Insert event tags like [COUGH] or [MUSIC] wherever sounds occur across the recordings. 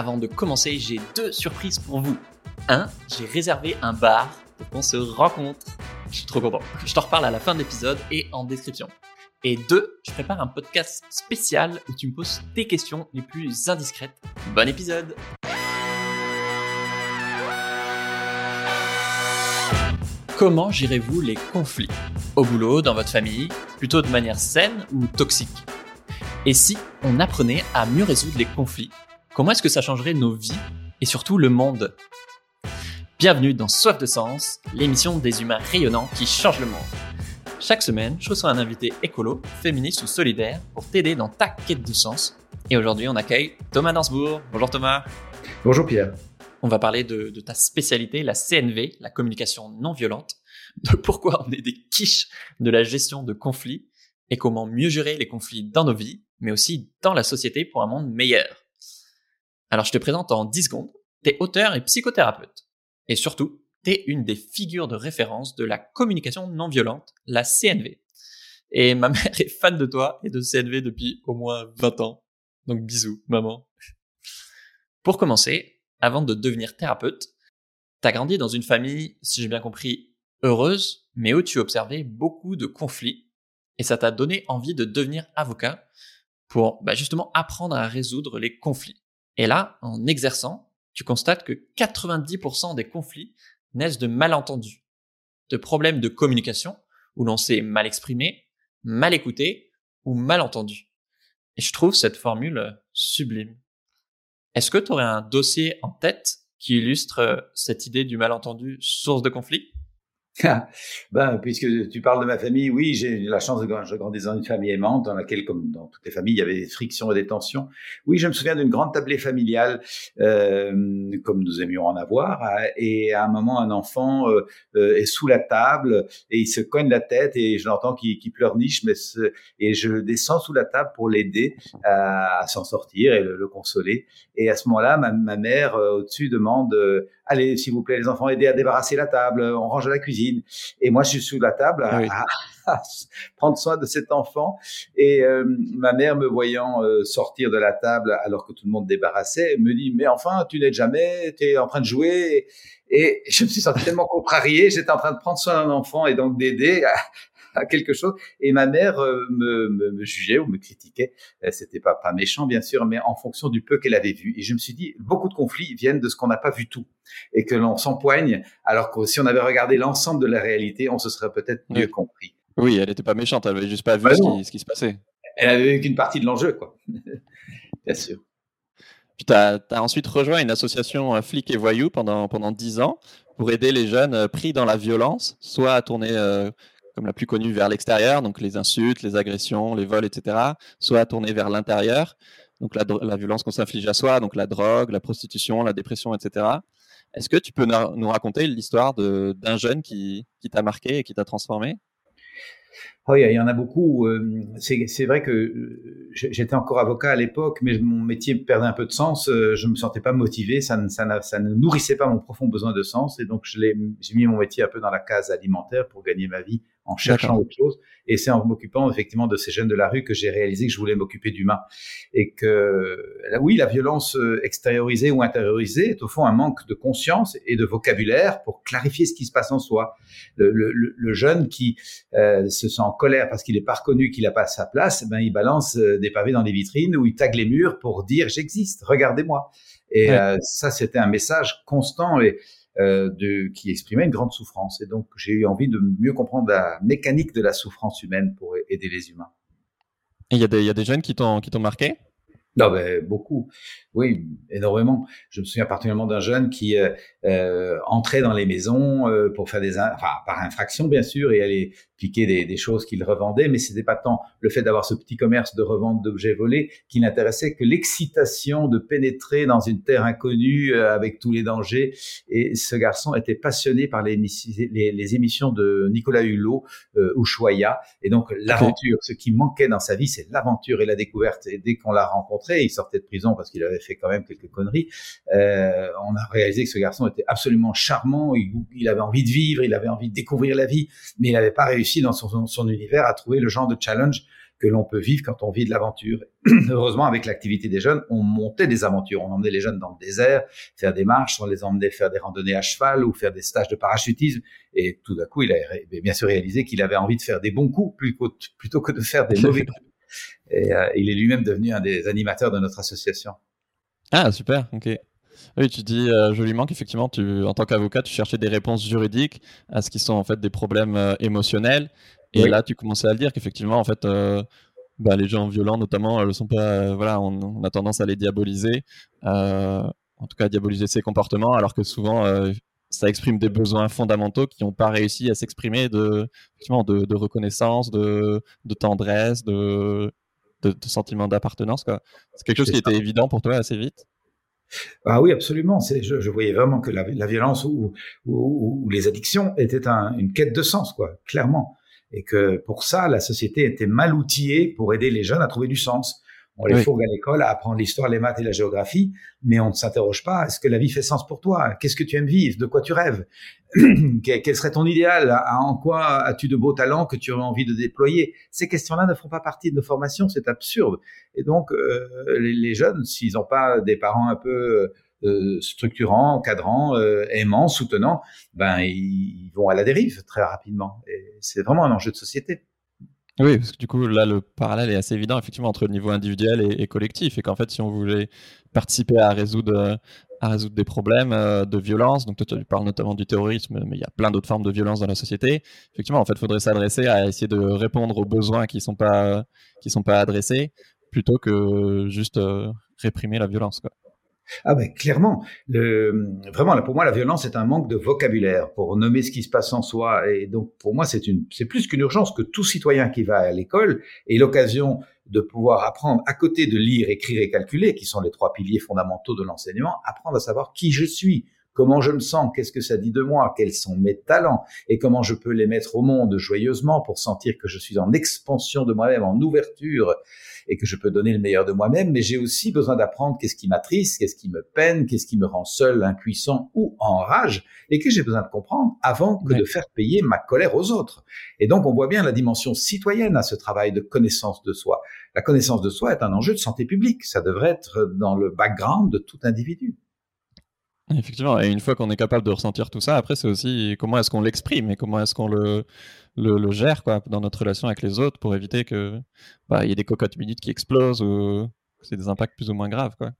Avant de commencer, j'ai deux surprises pour vous. Un, j'ai réservé un bar pour qu'on se rencontre. Je suis trop content. Je t'en reparle à la fin de l'épisode et en description. Et deux, je prépare un podcast spécial où tu me poses tes questions les plus indiscrètes. Bon épisode Comment gérez-vous les conflits? Au boulot, dans votre famille, plutôt de manière saine ou toxique? Et si on apprenait à mieux résoudre les conflits? Comment est-ce que ça changerait nos vies et surtout le monde? Bienvenue dans Soif de Sens, l'émission des humains rayonnants qui changent le monde. Chaque semaine, je reçois un invité écolo, féministe ou solidaire pour t'aider dans ta quête de sens. Et aujourd'hui, on accueille Thomas Dansbourg. Bonjour Thomas. Bonjour Pierre. On va parler de, de ta spécialité, la CNV, la communication non violente, de pourquoi on est des quiches de la gestion de conflits et comment mieux gérer les conflits dans nos vies, mais aussi dans la société pour un monde meilleur. Alors je te présente en 10 secondes. T'es auteur et psychothérapeute. Et surtout, t'es une des figures de référence de la communication non violente, la CNV. Et ma [LAUGHS] mère est fan de toi et de CNV depuis au moins 20 ans. Donc bisous, maman. Pour commencer, avant de devenir thérapeute, t'as grandi dans une famille, si j'ai bien compris, heureuse, mais où tu observais beaucoup de conflits. Et ça t'a donné envie de devenir avocat pour bah, justement apprendre à résoudre les conflits. Et là, en exerçant, tu constates que 90% des conflits naissent de malentendus, de problèmes de communication où l'on s'est mal exprimé, mal écouté ou mal entendu. Et je trouve cette formule sublime. Est-ce que tu aurais un dossier en tête qui illustre cette idée du malentendu source de conflit? Ben, puisque tu parles de ma famille, oui, j'ai la chance de grandir dans une famille aimante dans laquelle, comme dans toutes les familles, il y avait des frictions et des tensions. Oui, je me souviens d'une grande tablée familiale, euh, comme nous aimions en avoir, hein, et à un moment, un enfant euh, euh, est sous la table et il se cogne la tête et je l'entends qui, qui pleurniche, mais et je descends sous la table pour l'aider à, s'en sortir et le, consoler. Et à ce moment-là, ma, ma mère au-dessus demande allez, s'il vous plaît, les enfants, aidez à débarrasser la table, on range la cuisine. Et moi, je suis sous la table à, prendre soin de cet enfant. Et euh, ma mère, me voyant euh, sortir de la table alors que tout le monde débarrassait, me dit, mais enfin, tu n'aides jamais, tu es en train de jouer. Et je me suis senti tellement contrarié, j'étais en train de prendre soin d'un enfant et donc d'aider à [LAUGHS] quelque chose. Et ma mère euh, me, me, me jugeait ou me critiquait. Euh, c'était pas, pas méchant, bien sûr, mais en fonction du peu qu'elle avait vu. Et je me suis dit, beaucoup de conflits viennent de ce qu'on n'a pas vu tout et que l'on s'empoigne, alors que si on avait regardé l'ensemble de la réalité, on se serait peut-être mieux compris. Oui, elle n'était pas méchante, elle avait juste pas vu bah ce, qui, ce, qui, se passait. Elle avait vu qu'une partie de l'enjeu, quoi. [LAUGHS] bien sûr. Puis tu as, as, ensuite rejoint une association euh, Flics et Voyous pendant, pendant 10 ans pour aider les jeunes pris dans la violence, soit à tourner comme la plus connue, vers l'extérieur, donc les insultes, les agressions, les vols, etc., soit tourner vers l'intérieur, donc la, violence qu'on s'inflige à soi, donc la drogue, la prostitution, la dépression, etc. Est-ce que tu peux nous raconter l'histoire d'un jeune qui, qui t'a marqué et qui t'a transformé? Oh, il y en a beaucoup. Euh, c'est vrai que euh, j'étais encore avocat à l'époque, mais mon métier perdait un peu de sens. Euh, je me sentais pas motivé, ça ne, ça, ça ne nourrissait pas mon profond besoin de sens, et donc j'ai mis mon métier un peu dans la case alimentaire pour gagner ma vie en cherchant autre chose. Et c'est en m'occupant effectivement de ces jeunes de la rue que j'ai réalisé que je voulais m'occuper d'humains. Et que, oui, la violence euh, extériorisée ou intériorisée est au fond un manque de conscience et de vocabulaire pour clarifier ce qui se passe en soi. Le, le, le jeune qui euh, se sent en colère parce qu'il n'est pas reconnu qu'il n'a pas sa place, ben, il balance euh, des pavés dans des vitrines ou il tague les murs pour dire j'existe, regardez-moi. Et euh, ça, c'était un message constant et euh, de, qui exprimait une grande souffrance. Et donc, j'ai eu envie de mieux comprendre la mécanique de la souffrance humaine pour aider les humains. Il y, y, a des jeunes qui t'ont marqué? Non, ben, beaucoup. Oui, énormément. Je me souviens particulièrement d'un jeune qui euh, euh, entrait dans les maisons euh, pour faire des, enfin, par infraction bien sûr, et aller piquer des, des choses qu'il revendait, mais c'était pas tant le fait d'avoir ce petit commerce de revente d'objets volés qui n'intéressait que l'excitation de pénétrer dans une terre inconnue euh, avec tous les dangers. Et ce garçon était passionné par les, les, les émissions de Nicolas Hulot, euh, Ushuaïa, et donc l'aventure. Ce qui manquait dans sa vie, c'est l'aventure et la découverte. Et dès qu'on l'a rencontré, il sortait de prison parce qu'il avait fait quand même quelques conneries. Euh, on a réalisé que ce garçon était absolument charmant. Il, il, avait envie de vivre, il avait envie de découvrir la vie, mais il n'avait pas réussi dans son, son, univers à trouver le genre de challenge que l'on peut vivre quand on vit de l'aventure. [CLEARS THROAT] Heureusement, avec l'activité des jeunes, on montait des aventures. On emmenait les jeunes dans le désert, faire des marches, on les emmenait faire des randonnées à cheval ou faire des stages de parachutisme. Et tout d'un coup, il a bien sûr réalisé qu'il avait envie de faire des bons coups plutôt que de faire des [LAUGHS] mauvais coups. Et euh, il est lui-même devenu un des animateurs de notre association. Ah, super, ok. Oui, tu dis euh, joliment qu'effectivement, tu, en tant qu'avocat, tu cherchais des réponses juridiques à ce qui sont en fait des problèmes euh, émotionnels. Et là, tu commençais à le dire qu'effectivement, en fait, bah, les gens violents, notamment, ne sont pas. voilà, on, a tendance à les diaboliser, en tout cas, à diaboliser ces comportements, alors que souvent, ça exprime des besoins fondamentaux qui n'ont pas réussi à s'exprimer de, de, de, reconnaissance, de, de tendresse, de, de, sentiment d'appartenance. C'est quelque chose qui était évident pour toi assez vite? Ah oui, absolument. C'est, je, je, voyais vraiment que la, la violence ou, ou, ou, les addictions étaient un, une quête de sens, quoi, clairement. Et que pour ça, la société était mal outillée pour aider les jeunes à trouver du sens. On les fourgue à l'école à apprendre l'histoire, les maths et la géographie, mais on ne s'interroge pas, est-ce que la vie fait sens pour toi? Qu'est-ce que tu aimes vivre? De quoi tu rêves? [CLEARS THROAT] Quel serait ton idéal? En quoi as-tu de beaux talents que tu aurais envie de déployer? Ces questions-là ne font pas partie de nos formations, c'est absurde. Et donc, euh, les, jeunes, s'ils n'ont pas des parents un peu euh, structurants, encadrants, euh, aimants, soutenants, ben ils vont à la dérive très rapidement. Et c'est vraiment un enjeu de société. Oui, parce que du coup, là, le parallèle est assez évident, effectivement, entre le niveau individuel et, collectif. Et qu'en fait, si on voulait participer à résoudre, à résoudre des problèmes euh, de violence, donc toi, tu parles notamment du terrorisme, mais il y a plein d'autres formes de violence dans la société. Effectivement, en fait, il faudrait s'adresser à essayer de répondre aux besoins qui ne sont, pas, sont pas adressés, plutôt que juste euh, réprimer la violence. Quoi. Ah ben clairement, le, vraiment pour moi la violence est un manque de vocabulaire pour nommer ce qui se passe en soi. Et donc pour moi c'est une c'est plus qu'une urgence que tout citoyen qui va à l'école ait l'occasion de pouvoir apprendre à côté de lire, écrire et calculer qui sont les trois piliers fondamentaux de l'enseignement, apprendre à savoir qui je suis, comment je me sens, qu'est-ce que ça dit de moi, quels sont mes talents? Et comment je peux les mettre au monde joyeusement pour sentir que je suis en expansion de moi-même, en ouverture et que je peux donner le meilleur de moi-même, mais j'ai aussi besoin d'apprendre qu'est-ce qui m'attriste, qu'est-ce qui me peine, qu'est-ce qui me rend seul, impuissant ou en rage, et que j'ai besoin de comprendre avant que de faire payer ma colère aux autres. Et donc on voit bien la dimension citoyenne à ce travail de connaissance de soi. La connaissance de soi est un enjeu de santé publique, ça devrait être dans le background de tout individu. Effectivement, et une fois qu'on est capable de ressentir tout ça, après c'est aussi comment est-ce qu'on l'exprime et comment est-ce qu'on le, le, gère quoi, dans notre relation avec les autres pour éviter que bah, y ait des cocottes minutes qui explosent ou que c'est des impacts plus ou moins graves. Quoi.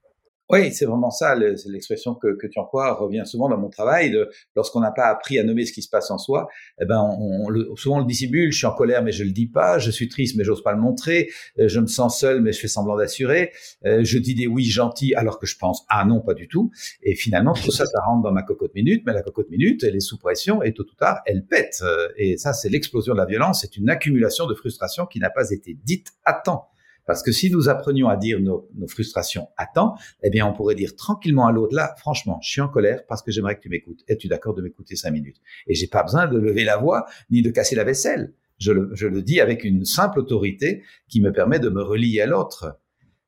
Oui, c'est vraiment ça. L'expression que, que tu emploies revient souvent dans mon travail. Lorsqu'on n'a pas appris à nommer ce qui se passe en soi, eh ben, on, souvent on le dissimule. Je suis en colère, mais je le dis pas. Je suis triste, mais j'ose pas le montrer. Euh, je me sens seul, mais je fais semblant d'assurer. Euh, je dis des oui gentils, alors que je pense ah non, pas du tout. Et finalement, tout ça, ça rentre dans ma cocotte minute. Mais la cocotte minute, elle est sous pression et tôt ou tard, elle pète. Euh, et ça, c'est l'explosion de la violence. C'est une accumulation de frustration qui n'a pas été dite à temps. Parce que si nous apprenions à dire nos, frustrations à temps, eh bien, on pourrait dire tranquillement à l'autre, là, franchement, je suis en colère parce que j'aimerais que tu m'écoutes. Es-tu d'accord de m'écouter cinq minutes? Et j'ai pas besoin de lever la voix ni de casser la vaisselle. Je le, dis avec une simple autorité qui me permet de me relier à l'autre.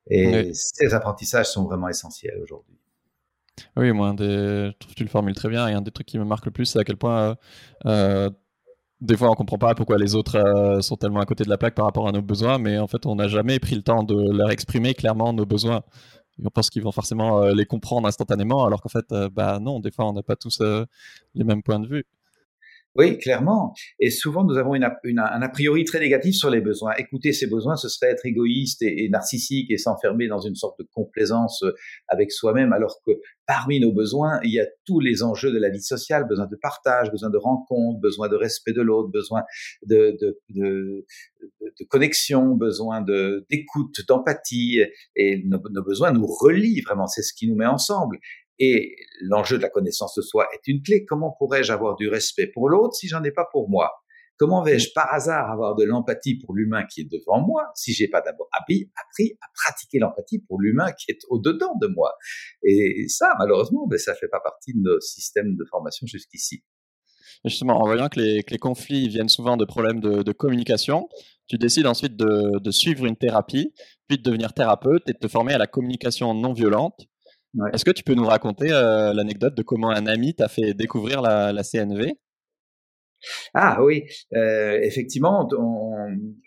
Et ces apprentissages sont vraiment essentiels aujourd'hui. Oui, moi, je trouve que tu le formules très bien. Et un des trucs qui me marque le plus, c'est à quel point euh, euh, des fois, on comprend pas pourquoi les autres euh, sont tellement à côté de la plaque par rapport à nos besoins, mais en fait, on n'a jamais pris le temps de leur exprimer clairement nos besoins. on pense qu'ils vont forcément euh, les comprendre instantanément, alors qu'en fait, euh, bah non, des fois, on n'a pas tous les mêmes points de vue. Oui, clairement. Et souvent, nous avons une, un a priori très négatif sur les besoins. Écouter ses besoins, ce serait être égoïste et, narcissique et s'enfermer dans une sorte de complaisance euh, avec soi-même, alors que parmi nos besoins, il y a tous les enjeux de la vie sociale, besoin de partage, besoin de rencontre, besoin de respect de l'autre, besoin de, de, connexion, besoin d'écoute, d'empathie. Et nos besoins nous relient vraiment, c'est ce qui nous met ensemble. Et l'enjeu de la connaissance de soi est une clé. Comment pourrais-je avoir du respect pour l'autre si j'en ai pas pour moi? Comment vais-je par hasard avoir de l'empathie pour l'humain qui est devant moi si j'ai pas d'abord appris, à pratiquer l'empathie pour l'humain qui est au-dedans de moi? Et ça, malheureusement, ben, ça fait pas partie de nos systèmes de formation jusqu'ici. Justement, en voyant que les, conflits viennent souvent de problèmes de, communication, tu décides ensuite de, de, suivre une thérapie, puis de devenir thérapeute et de te former à la communication non violente est-ce que tu peux nous raconter euh, l'anecdote de comment un ami t'a fait découvrir la, CNV Ah oui, euh, effectivement, on,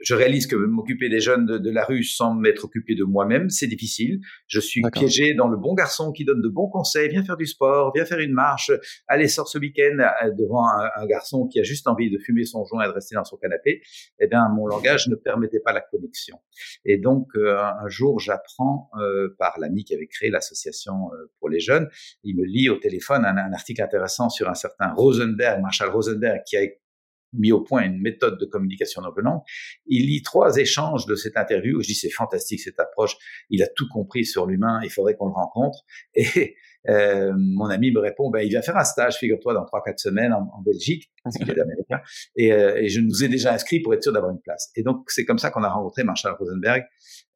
je réalise que m'occuper des jeunes de, de, la rue sans m'être occupé de moi-même, c'est difficile. Je suis piégé dans le bon garçon qui donne de bons conseils, viens faire du sport, viens faire une marche, allez sors ce week-end euh, devant un, un, garçon qui a juste envie de fumer son joint et de rester dans son canapé. Eh bien, mon langage ne permettait pas la connexion. Et donc, euh, un jour, j'apprends euh, par l'ami qui avait créé l'association pour les jeunes, il me lit au téléphone un, un article intéressant sur un certain Rosenberg, Marshall Rosenberg, qui a mis au point une méthode de communication non violente. Il lit trois échanges de cette interview. Je dis c'est fantastique cette approche. Il a tout compris sur l'humain. Il faudrait qu'on le rencontre. Euh, mon ami me répond, ben, il vient faire un stage, figure-toi, dans trois quatre semaines en, en Belgique, parce qu'il est américain. Et, euh, et, je nous ai déjà inscrit pour être sûr d'avoir une place. Et donc c'est comme ça qu'on a rencontré Marshall Rosenberg.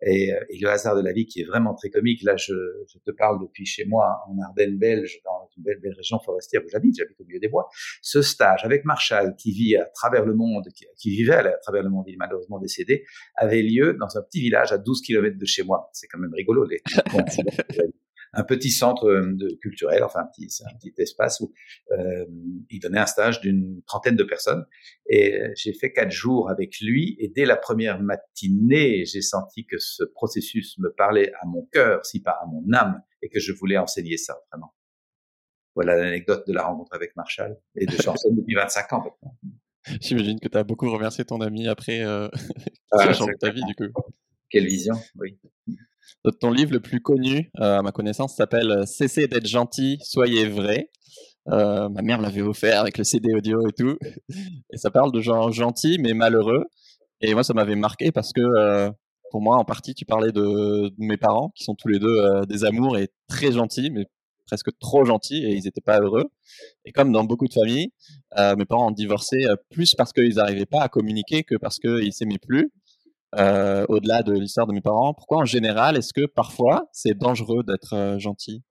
Et, euh, et, le hasard de la vie qui est vraiment très comique. Là, je, je te parle depuis chez moi en Ardennes belge, dans une belle, belle région forestière où j'habite. J'habite au milieu des bois. Ce stage avec Marshall, qui vit à travers le monde, qui, qui vivait à travers le monde, il est malheureusement décédé, avait lieu dans un petit village à 12 kilomètres de chez moi. C'est quand même rigolo. Les, [LAUGHS] [LAUGHS] un petit centre euh, de, culturel, enfin un petit, un petit espace où euh, il donnait un stage d'une trentaine de personnes. Et euh, j'ai fait quatre jours avec lui. Et dès la première matinée, j'ai senti que ce processus me parlait à mon cœur, si pas à mon âme, et que je voulais enseigner ça vraiment. Voilà l'anecdote de la rencontre avec Marshall. Et de j'enseigne depuis 25 ans maintenant. J'imagine que tu as beaucoup remercié ton ami après euh, [LAUGHS] ah, ta vie, du coup. Quelle vision, oui. Ton livre le plus connu, euh, à ma connaissance, s'appelle euh, Cessez d'être gentil, soyez vrai. Euh, ma mère l'avait offert avec le CD audio et tout. Et ça parle de gens gentils mais malheureux. Et moi, ça m'avait marqué parce que pour moi, en partie, tu parlais de, de mes parents qui sont tous les deux des amours et très gentils, mais presque trop gentils et ils n'étaient pas heureux. Et comme dans beaucoup de familles, mes parents ont divorcé plus parce qu'ils n'arrivaient pas à communiquer que parce qu'ils s'aimaient plus. Euh, au-delà de l'histoire de mes parents. Pourquoi en général est-ce que parfois c'est dangereux d'être euh, gentil?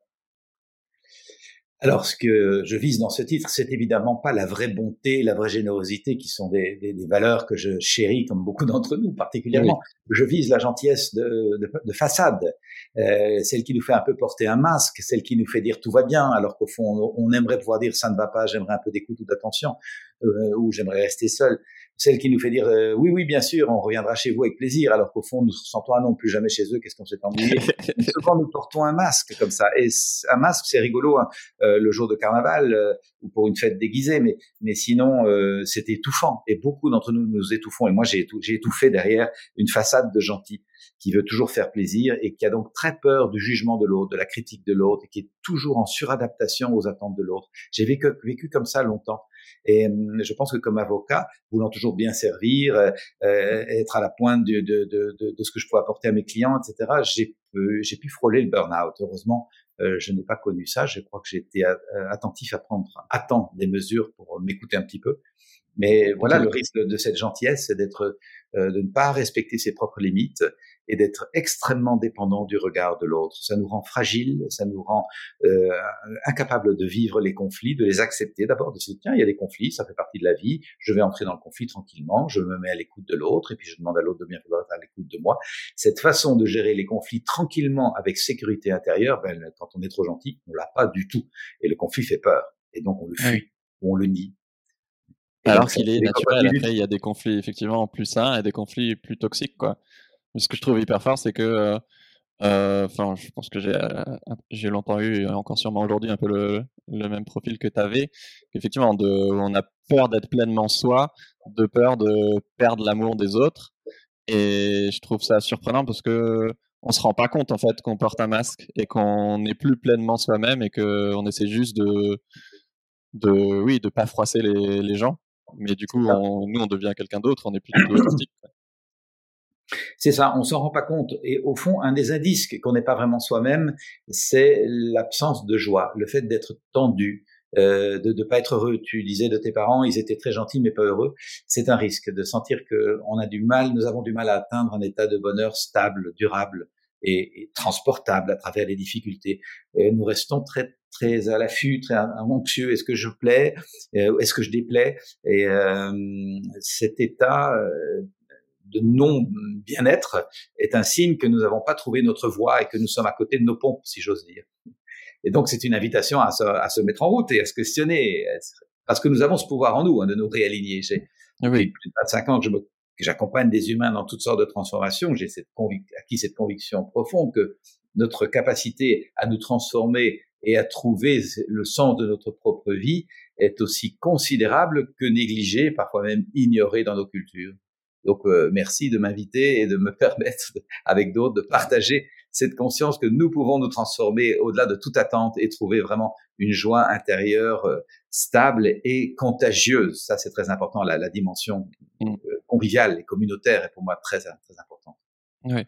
Alors, ce que je vise dans ce titre, c'est évidemment pas la vraie bonté, la vraie générosité, qui sont des, des, des valeurs que je chéris, comme beaucoup d'entre nous particulièrement. Je vise la gentillesse de, de, de façade, euh, celle qui nous fait un peu porter un masque, celle qui nous fait dire tout va bien, alors qu'au fond, on, on, aimerait pouvoir dire ça ne va pas, j'aimerais un peu d'écoute ou d'attention, euh, ou j'aimerais rester seul celle qui nous fait dire euh, oui, oui, bien sûr, on reviendra chez vous avec plaisir, alors qu'au fond, nous sentons ah non, plus jamais chez eux, qu'est-ce qu'on s'est ennuyé. [LAUGHS] Souvent, nous portons un masque comme ça. Et un masque, c'est rigolo hein, euh, le jour de carnaval euh, ou pour une fête déguisée, mais, mais sinon, euh, c'est étouffant. Et beaucoup d'entre nous nous étouffons. Et moi, j'ai étouffé derrière une façade de gentil qui veut toujours faire plaisir et qui a donc très peur du jugement de l'autre, de la critique de l'autre, et qui est toujours en suradaptation aux attentes de l'autre. J'ai vécu, vécu comme ça longtemps. Et hum, je pense que comme avocat, voulant toujours bien servir, euh, euh, être à la pointe de, de, de, de, ce que je peux apporter à mes clients, etc., j'ai j'ai pu frôler le burn-out. Heureusement, euh, je n'ai pas connu ça. Je crois que j'ai été attentif à prendre à temps des mesures pour m'écouter un petit peu. Mais voilà, le risque de, cette gentillesse, c'est d'être, de ne pas respecter ses propres limites et d'être extrêmement dépendant du regard de l'autre. Ça nous rend fragile, ça nous rend euh, incapable de vivre les conflits, de les accepter d'abord, de se dire tiens, il y a des conflits, ça fait partie de la vie, je vais entrer dans le conflit tranquillement, je me mets à l'écoute de l'autre et puis je demande à l'autre de bien vouloir être à l'écoute de moi. Cette façon de gérer les conflits tranquillement avec sécurité intérieure, ben, quand on est trop gentil, on l'a pas du tout et le conflit fait peur et donc on le fuit, ou on le nie. Alors qu'il est naturel. Après, il y a des conflits effectivement plus sains et des conflits plus toxiques, quoi ce que je trouve hyper fort, c'est que, euh, euh, enfin, je pense que j'ai, euh, j'ai longtemps eu, et encore sûrement aujourd'hui, un peu le, le même profil que tu avais. Effectivement, de, on a peur d'être pleinement soi, de peur de perdre l'amour des autres. Et je trouve ça surprenant parce que on se rend pas compte en fait qu'on porte un masque et qu'on n'est plus pleinement soi-même et qu'on essaie juste de, de, oui, de pas froisser les, les gens. Mais du coup, on, nous, on devient quelqu'un d'autre, on est plus du tout authentique. C'est ça, on s'en rend pas compte. Et au fond, un des indices qu'on n'est pas vraiment soi-même, c'est l'absence de joie, le fait d'être tendu, euh, de ne pas être heureux. Tu disais de tes parents, ils étaient très gentils mais pas heureux. C'est un risque de sentir que on a du mal, nous avons du mal à atteindre un état de bonheur stable, durable et, transportable à travers les difficultés. Et nous restons très très à l'affût, très anxieux. Est-ce que je plais euh, Est-ce que je déplais? Et euh, cet état euh, de non-bien-être est un signe que nous n'avons pas trouvé notre voie et que nous sommes à côté de nos pompes, si j'ose dire. Et donc, c'est une invitation à se, à se, mettre en route et à se questionner. parce que nous avons ce pouvoir en nous hein, de nous réaligner. J'ai oui. plus de 25 ans que je j'accompagne des humains dans toutes sortes de transformations. J'ai cette acquis cette conviction profonde que notre capacité à nous transformer et à trouver le sens de notre propre vie est aussi considérable que négligée, parfois même ignorée dans nos cultures. Donc euh, merci de m'inviter et de me [LAUGHS] permettre, avec d'autres, de partager cette conscience que nous pouvons nous transformer au-delà de toute attente et trouver vraiment une joie intérieure euh, stable et contagieuse. Ça, c'est très important. La, la dimension mmh. euh, conviviale et communautaire est pour moi très, très importante. Oui.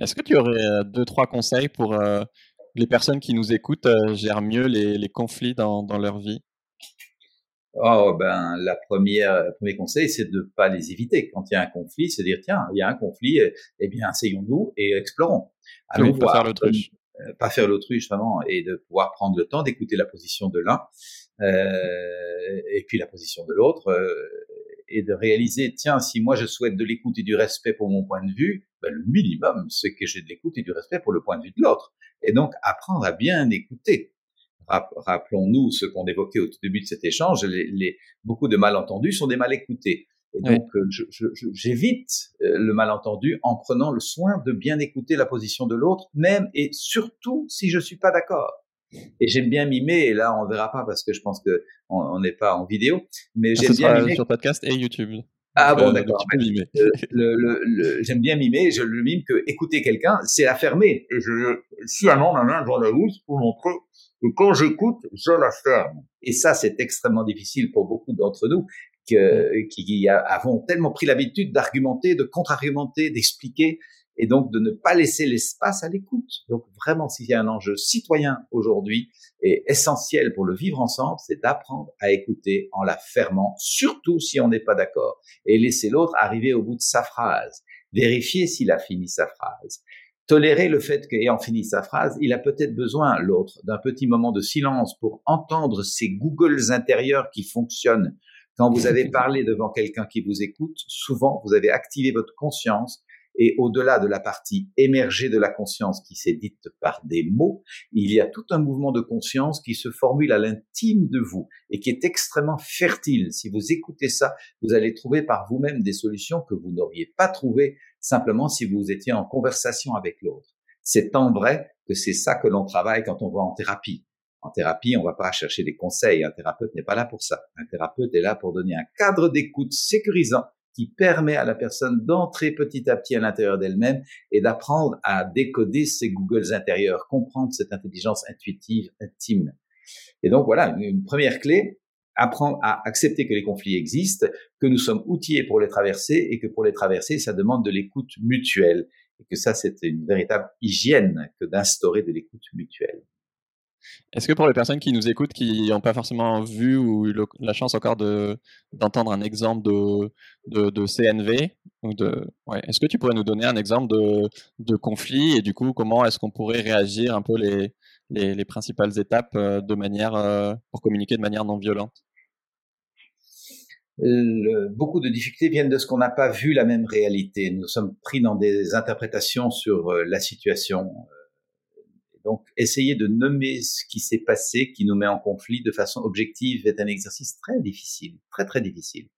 Est-ce que tu aurais deux, trois conseils pour les personnes qui nous écoutent gèrent mieux les, les conflits dans, dans leur vie? Oh ben la première, le premier conseil, c'est de pas les éviter. Quand il y a un conflit, c'est dire tiens, il y a un conflit, eh bien asseyons-nous et explorons. Allons pas faire l'autruche. Euh, pas faire l'autruche vraiment, et de pouvoir prendre le temps d'écouter la position de l'un euh, et puis la position de l'autre, euh, et de réaliser tiens, si moi je souhaite de l'écoute et du respect pour mon point de vue, ben, le minimum, c'est que j'ai de l'écoute et du respect pour le point de vue de l'autre. Et donc apprendre à bien écouter rappelons-nous ce qu'on évoquait au tout début de cet échange, les, beaucoup de malentendus sont des mal écoutés. Et donc, euh, j'évite euh, le malentendu en prenant le soin de bien écouter la position de l'autre, même et surtout si je suis pas d'accord. Et j'aime bien mimer, et là on verra pas parce que je pense que on n'est pas en vidéo, mais j'aime bien mimer. sur podcast et YouTube. Ah bon, euh, d'accord. J'aime bien mimer, je le mime que écouter quelqu'un, c'est affirmer. Et je sciemment ma main dans la housse pour montrer que quand j'écoute, je la ferme. Et ça, c'est extrêmement difficile pour beaucoup d'entre nous que, qui avons tellement pris l'habitude d'argumenter, de contre-argumenter, d'expliquer, et donc de ne pas laisser l'espace à l'écoute. Donc vraiment, s'il y a un enjeu citoyen aujourd'hui et essentiel pour le vivre ensemble, c'est d'apprendre à écouter en la fermant, surtout si on n'est pas d'accord, et laisser l'autre arriver au bout de sa phrase, vérifier s'il a fini sa phrase. Tolérer le fait qu'ayant fini sa phrase, il a peut-être besoin, l'autre, d'un petit moment de silence pour entendre ces Googles intérieurs qui fonctionnent. Quand vous avez [LAUGHS] parlé devant quelqu'un qui vous écoute, souvent vous avez activé votre conscience et au-delà de la partie émergée de la conscience qui s'est dite par des mots, il y a tout un mouvement de conscience qui se formule à l'intime de vous et qui est extrêmement fertile. Si vous écoutez ça, vous allez trouver par vous-même des solutions que vous n'auriez pas trouvées simplement si vous étiez en conversation avec l'autre. C'est tant vrai que c'est ça que l'on travaille quand on va en thérapie. En thérapie, on va pas chercher des conseils. Un thérapeute n'est pas là pour ça. Un thérapeute est là pour donner un cadre d'écoute sécurisant qui permet à la personne d'entrer petit à petit à l'intérieur d'elle-même et d'apprendre à décoder ses Googles intérieurs, comprendre cette intelligence intuitive intime. Et donc voilà, une, première clé, apprendre à accepter que les conflits existent, que nous sommes outillés pour les traverser et que pour les traverser, ça demande de l'écoute mutuelle et que ça, c'est une véritable hygiène que d'instaurer de l'écoute mutuelle. Est-ce que pour les personnes qui nous écoutent, qui n'ont pas forcément vu ou eu la chance encore de, d'entendre un exemple de, de, de CNV, ouais, est-ce que tu pourrais nous donner un exemple de, conflit et du coup, comment est-ce qu'on pourrait réagir un peu les, les, les principales étapes euh, de manière, euh, pour communiquer de manière non violente? Le, beaucoup de difficultés viennent de ce qu'on n'a pas vu la même réalité. Nous sommes pris dans des interprétations sur euh, la situation. Donc, essayer de nommer ce qui s'est passé, qui nous met en conflit de façon objective, est un exercice très difficile, très très difficile.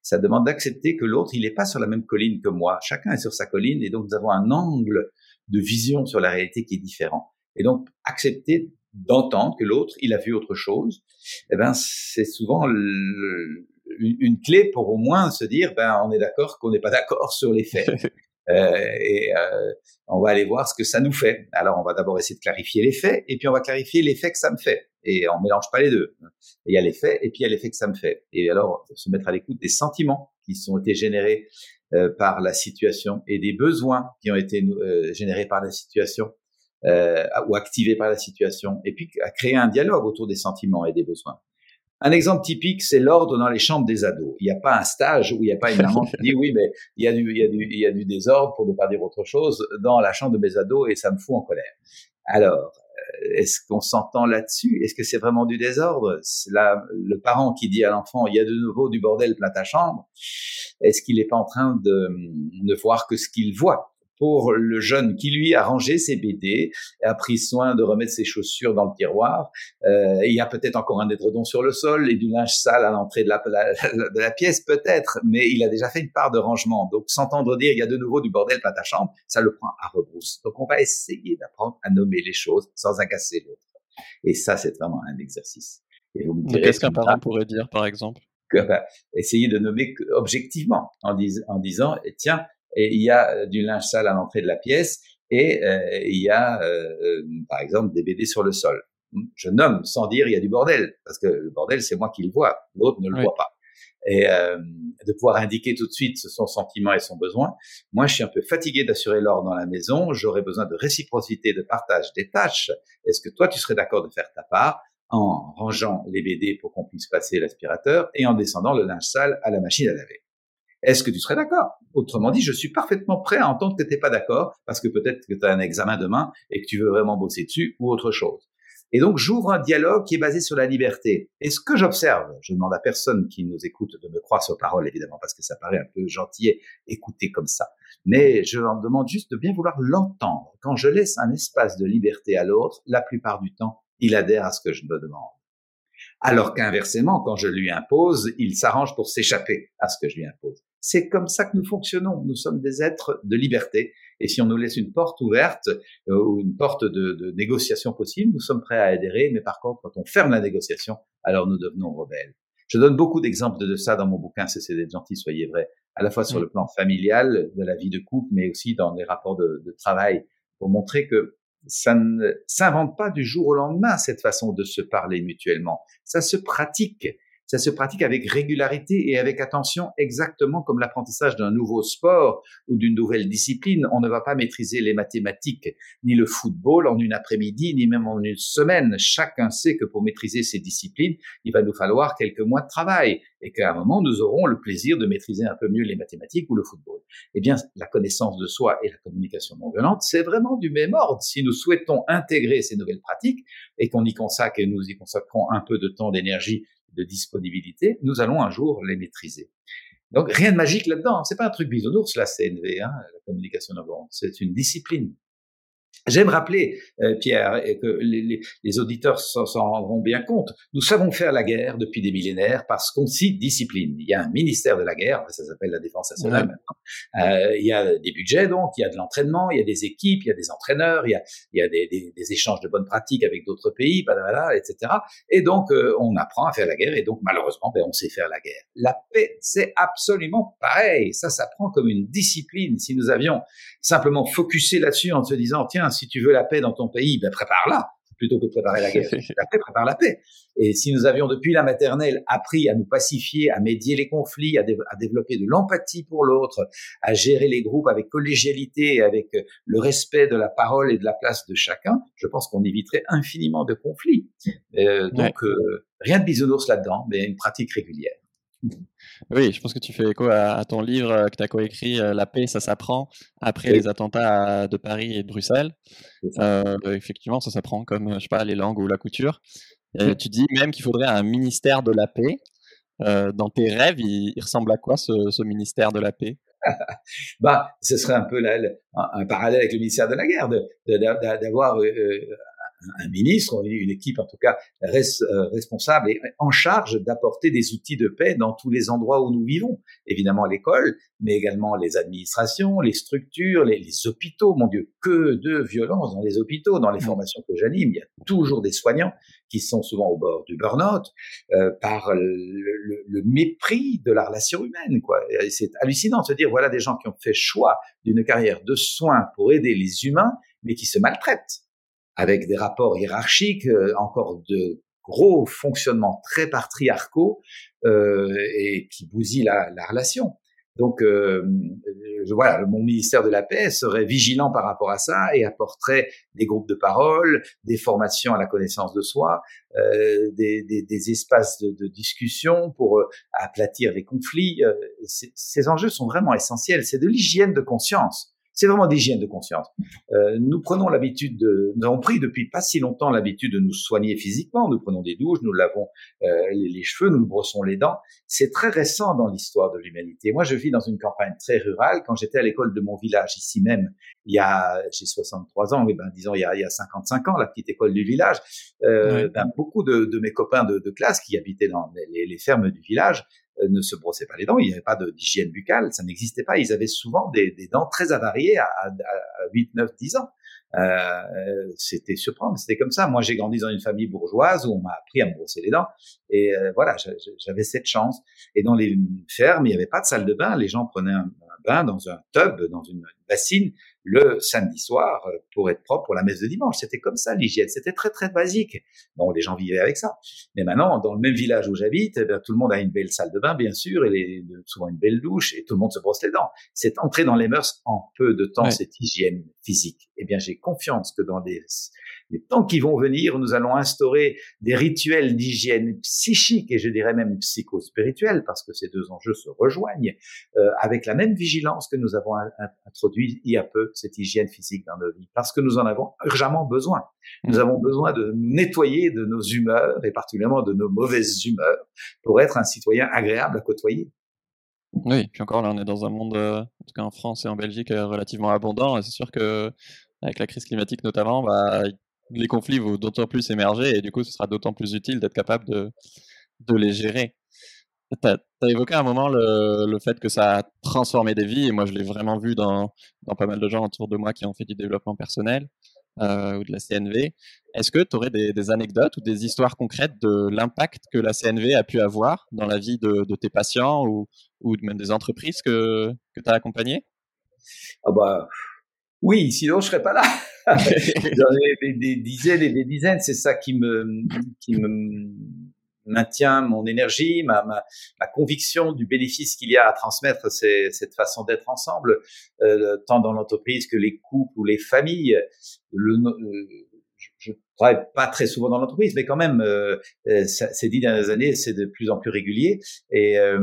Ça demande d'accepter que l'autre, il n'est pas sur la même colline que moi. Chacun est sur sa colline et donc nous avons un angle de vision sur la réalité qui est différent. Et donc, accepter d'entendre que l'autre, il a vu autre chose, eh ben, c'est souvent une clé pour au moins se dire, ben, on est d'accord qu'on n'est pas d'accord sur les faits. [LAUGHS] Euh, et euh, on va aller voir ce que ça nous fait. Alors, on va d'abord essayer de clarifier les faits, et puis on va clarifier l'effet que ça me fait. Et on mélange pas les deux. Il y a les faits, et puis il y a l'effet que ça me fait. Et alors, se mettre à l'écoute des sentiments qui sont été générés euh, par la situation et des besoins qui ont été générés par la situation euh, ou activés par la situation, et puis à créer un dialogue autour des sentiments et des besoins. Un exemple typique, c'est l'ordre dans les chambres des ados. Il n'y a pas un stage où il n'y a pas une maman qui [LAUGHS] dit oui, mais il y, a du, il, y a du, il y a du désordre, pour ne pas dire autre chose, dans la chambre de mes ados et ça me fout en colère. Alors, euh, est-ce qu'on s'entend là-dessus? Est-ce que c'est vraiment du désordre? C'est là le parent qui dit à l'enfant il y a de nouveau du bordel plein ta chambre. Est-ce qu'il n'est pas en train de ne voir que ce qu'il voit? Pour le jeune qui lui a rangé ses BD, a pris soin de remettre ses chaussures dans le tiroir. Euh, il y a peut-être encore un édredon sur le sol et du linge sale à l'entrée de la, de la pièce, peut-être, mais il a déjà fait une part de rangement. Donc, s'entendre dire il y a de nouveau du bordel dans ta chambre, ça le prend à rebrousse. Donc, on va essayer d'apprendre à nommer les choses sans agacer l'autre. Et ça, c'est vraiment un exercice. Qu'est-ce qu'un parent pourrait dire, par exemple? essayer de nommer objectivement en, en disant eh, tiens il y a euh, du linge sale à l'entrée de la pièce et euh, il y a euh, par exemple des BD sur le sol. Je nomme sans dire il y a du bordel parce que le bordel c'est moi qui le vois, l'autre ne le voit pas. Et de pouvoir indiquer tout de suite son sentiment et son besoin. Moi, je suis un peu fatigué d'assurer l'ordre dans la maison. J'aurais besoin de réciprocité, de partage des tâches. Est-ce que toi, tu serais d'accord de faire ta part en rangeant les BD pour qu'on puisse passer l'aspirateur et en descendant le linge sale à la machine à laver? Est-ce que tu serais d'accord? Autrement dit, je suis parfaitement prêt à entendre que tu n'es pas d'accord parce que peut-être que tu as un examen demain et que tu veux vraiment bosser dessus ou autre chose. Et donc, j'ouvre un dialogue qui est basé sur la liberté. Et ce que j'observe, je demande à personne qui nous écoute de me croire sur parole, évidemment, parce que ça paraît un peu gentil écouter comme ça. Mais je leur demande juste de bien vouloir l'entendre. Quand je laisse un espace de liberté à l'autre, la plupart du temps, il adhère à ce que je me demande. Alors qu'inversement, quand je lui impose, il s'arrange pour s'échapper à ce que je lui impose. C'est comme ça que nous fonctionnons. Nous sommes des êtres de liberté. Et si on nous laisse une porte ouverte euh, ou une porte de, négociation possible, nous sommes prêts à adhérer. Mais par contre, quand on ferme la négociation, alors nous devenons rebelles. Je donne beaucoup d'exemples de ça dans mon bouquin Cessez d'être gentil, soyez vrai, à la fois sur le plan familial, de la vie de couple, mais aussi dans les rapports de, de travail, pour montrer que ça ne s'invente pas du jour au lendemain, cette façon de se parler mutuellement. Ça se pratique ça se pratique avec régularité et avec attention, exactement comme l'apprentissage d'un nouveau sport ou d'une nouvelle discipline. On ne va pas maîtriser les mathématiques ni le football en une après-midi, ni même en une semaine. Chacun sait que pour maîtriser ces disciplines, il va nous falloir quelques mois de travail et qu'à un moment, nous aurons le plaisir de maîtriser un peu mieux les mathématiques ou le football. Eh bien, la connaissance de soi et la communication non violente, c'est vraiment du même ordre. Si nous souhaitons intégrer ces nouvelles pratiques et qu'on y consacre et nous y consacrons un peu de temps, d'énergie de disponibilité, nous allons un jour les maîtriser. Donc rien de magique là-dedans. C'est pas un truc bisounours la CNV, hein, la communication non C'est une discipline. J'aime rappeler, euh, Pierre, et que les, les, auditeurs s'en rendront bien compte, nous savons faire la guerre depuis des millénaires parce qu'on cite discipline. Il y a un ministère de la guerre, ça s'appelle la défense nationale maintenant. Euh, il y a des budgets, donc, il y a de l'entraînement, il y a des équipes, il y a des entraîneurs, il y a, il y a des, des, des échanges de bonnes pratiques avec d'autres pays, etc. Et donc, euh, on apprend à faire la guerre, et donc, malheureusement, ben, on sait faire la guerre. La paix, c'est absolument pareil. Ça s'apprend comme une discipline. Si nous avions simplement focusé là-dessus en se disant, tiens, si tu veux la paix dans ton pays, ben prépare-la plutôt que de préparer la guerre. [LAUGHS] La paix prépare la paix. Et si nous avions depuis la maternelle appris à nous pacifier, à médier les conflits, à, développer de l'empathie pour l'autre, à gérer les groupes avec collégialité, avec euh, le respect de la parole et de la place de chacun, je pense qu'on éviterait infiniment de conflits. Euh, donc euh, rien de bisounours là-dedans, mais une pratique régulière. Oui, je pense que tu fais écho à, ton livre euh, que tu as coécrit, euh, La paix, ça s'apprend, après les attentats de Paris et de Bruxelles. Euh, effectivement, ça s'apprend comme, je sais pas, les langues ou la couture. Et tu dis même qu'il faudrait un ministère de la paix. dans tes rêves, il, ressemble à quoi ce, ministère de la paix? [LAUGHS] Bah, ce serait un peu un, parallèle avec le ministère de la guerre, d'avoir un ministre, une équipe en tout cas euh, responsable et en charge d'apporter des outils de paix dans tous les endroits où nous vivons. Évidemment l'école, mais également les administrations, les structures, les, hôpitaux. Mon Dieu, que de violence dans les hôpitaux, dans les mmh. formations que j'anime. Il y a toujours des soignants qui sont souvent au bord du burn-out euh, par le, mépris de la relation humaine. Quoi. C'est hallucinant de se dire voilà des gens qui ont fait choix d'une carrière de soins pour aider les humains, mais qui se maltraitent avec des rapports hiérarchiques, euh, encore de gros fonctionnements très patriarcaux euh, et qui bousillent la, la relation. Donc euh, voilà, mon ministère de la paix serait vigilant par rapport à ça et apporterait des groupes de parole, des formations à la connaissance de soi, euh, des, des, des, espaces de, de, discussion pour euh, aplatir les conflits. ces enjeux sont vraiment essentiels. C'est de l'hygiène de conscience C'est vraiment d'hygiène de conscience. Euh, nous prenons l'habitude de, nous avons pris depuis pas si longtemps l'habitude de nous soigner physiquement. Nous prenons des douches, nous lavons euh, les, les, cheveux, nous nous brossons les dents. C'est très récent dans l'histoire de l'humanité. Moi, je vis dans une campagne très rurale. Quand j'étais à l'école de mon village, ici même, il y a, j'ai 63 ans, mais ben, disons, il y, a, il y a 55 ans, la petite école du village, euh, ben, beaucoup de, de, mes copains de, de, classe qui habitaient dans les, les fermes du village ne se brossaient pas les dents, il n'y avait pas d'hygiène buccale, ça n'existait pas. Ils avaient souvent des, dents très avariées à, à, à 8, 9, 10 ans. Euh, c'était surprenant, c'était comme ça. Moi, j'ai grandi dans une famille bourgeoise où on m'a appris à me brosser les dents. Et euh, voilà, j'avais cette chance. Et dans les fermes, il n'y avait pas de salle de bain. Les gens prenaient un bain dans un tub, dans une bassine, le samedi soir euh, pour être propre pour la messe de dimanche. C'était comme ça l'hygiène. C'était très très basique. Bon, les gens vivaient avec ça. Mais maintenant, dans le même village où j'habite, eh tout le monde a une belle salle de bain, bien sûr, et les, souvent une belle douche, et tout le monde se brosse les dents. C'est entré dans les mœurs en peu de temps cette hygiène physique. Eh bien, j'ai confiance que dans les les temps qui vont venir, nous allons instaurer des rituels d'hygiène psychique et je dirais même psycho-spirituelle, parce que ces deux enjeux se rejoignent, euh, avec la même vigilance que nous avons introduit il y a peu cette hygiène physique dans nos vies, parce que nous en avons urgemment besoin. Nous avons besoin de nous nettoyer de nos humeurs, et particulièrement de nos mauvaises humeurs, pour être un citoyen agréable à côtoyer. Oui, puis encore là, on est dans un monde, euh, en tout cas en France et en Belgique, euh, relativement abondant. Et c'est sûr que avec la crise climatique notamment, bah, les conflits vont d'autant plus émerger et du coup, ce sera d'autant plus utile d'être capable de, de les gérer. Tu as, évoqué à un moment le, le, fait que ça a transformé des vies et moi, je l'ai vraiment vu dans, dans pas mal de gens autour de moi qui ont fait du développement personnel euh, ou de la CNV. Est-ce que tu aurais des, des, anecdotes ou des histoires concrètes de l'impact que la CNV a pu avoir dans la vie de, de tes patients ou, ou même des entreprises que, que tu as accompagnées? Ah bah, Oui, sinon je serais pas là. [LAUGHS] J'en ai des, dizaines et des dizaines. C'est ça qui me, qui me maintient mon énergie, ma, ma, ma conviction du bénéfice qu'il y a à transmettre ces, cette façon d'être ensemble, euh, tant dans l'entreprise que les couples ou les familles. Le, euh, je travaille pas très souvent dans l'entreprise, mais quand même, euh, euh, ça, ces dix dernières années, c'est de plus en plus régulier. Et euh,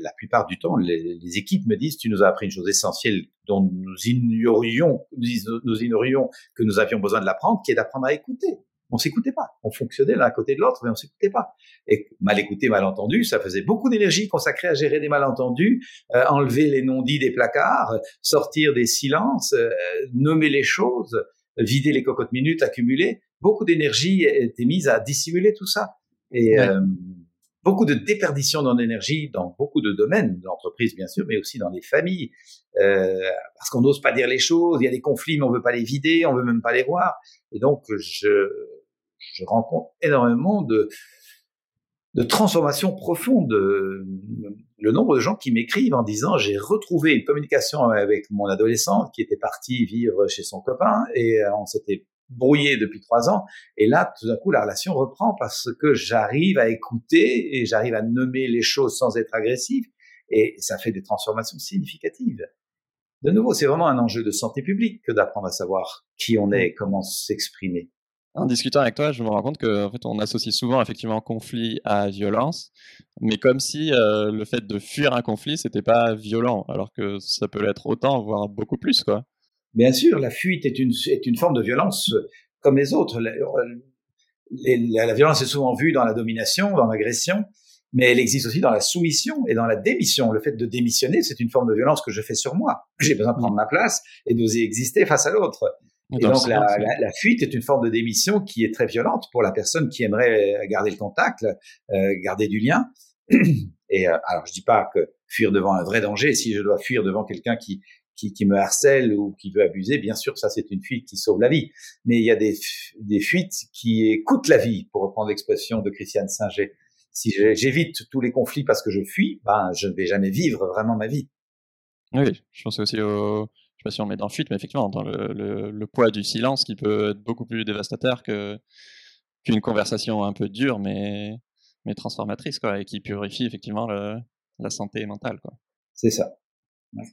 la plupart du temps, les, les, équipes me disent, tu nous as appris une chose essentielle dont nous ignorions, nous ignorions que nous avions besoin de l'apprendre, qui est d'apprendre à écouter. On s'écoutait pas. On fonctionnait l'un à côté de l'autre, mais on s'écoutait pas. Et mal écouté, mal entendu, ça faisait beaucoup d'énergie consacrée à gérer des malentendus, euh, enlever les non-dits des placards, sortir des silences, euh, nommer les choses vider les cocottes minutes accumulées, beaucoup d'énergie était mise à dissimuler tout ça. Et euh, beaucoup de déperdition d'énergie dans beaucoup de domaines de l'entreprise, bien sûr, mais aussi dans les familles, euh, parce qu'on n'ose pas dire les choses, il y a des conflits, mais on veut pas les vider, on veut même pas les voir. Et donc, je, je rencontre énormément de, de transformation profonde. Le nombre de gens qui m'écrivent en disant j'ai retrouvé une communication avec mon adolescente qui était partie vivre chez son copain et euh, on s'était brouillé depuis trois ans et là tout d'un coup la relation reprend parce que j'arrive à écouter et j'arrive à nommer les choses sans être agressif et ça fait des transformations significatives. De nouveau, c'est vraiment un enjeu de santé publique que d'apprendre à savoir qui on est, comment s'exprimer. En discutant avec toi, je me rends compte qu'en fait, on associe souvent effectivement conflit à violence, mais comme si euh, le fait de fuir un conflit, c'était pas violent, alors que ça peut l'être autant, voire beaucoup plus, quoi. Bien sûr, la fuite est une, est une forme de violence euh, comme les autres. La, la, violence est souvent vue dans la domination, dans l'agression, mais elle existe aussi dans la soumission et dans la démission. Le fait de démissionner, c'est une forme de violence que je fais sur moi. J'ai besoin de prendre ma place et d'oser exister face à l'autre. Et donc la, la, la, fuite est une forme de démission qui est très violente pour la personne qui aimerait garder le contact, euh, garder du lien. [CLEARS THROAT] Et euh, alors je dis pas que fuir devant un vrai danger. Si je dois fuir devant quelqu'un qui, qui, qui me harcèle ou qui veut abuser, bien sûr ça c'est une fuite qui sauve la vie. Mais il y a des, des fuites qui coûtent la vie, pour reprendre l'expression de Christiane Singer. Si j'évite tous les conflits parce que je fuis, ben je ne vais jamais vivre vraiment ma vie. Oui, je pense aussi au sais pas si on met dans fuite, mais effectivement, dans le, le, le, poids du silence qui peut être beaucoup plus dévastateur que qu'une conversation un peu dure, mais, mais transformatrice, quoi, et qui purifie effectivement le, la santé mentale, quoi. C'est ça. Ouais.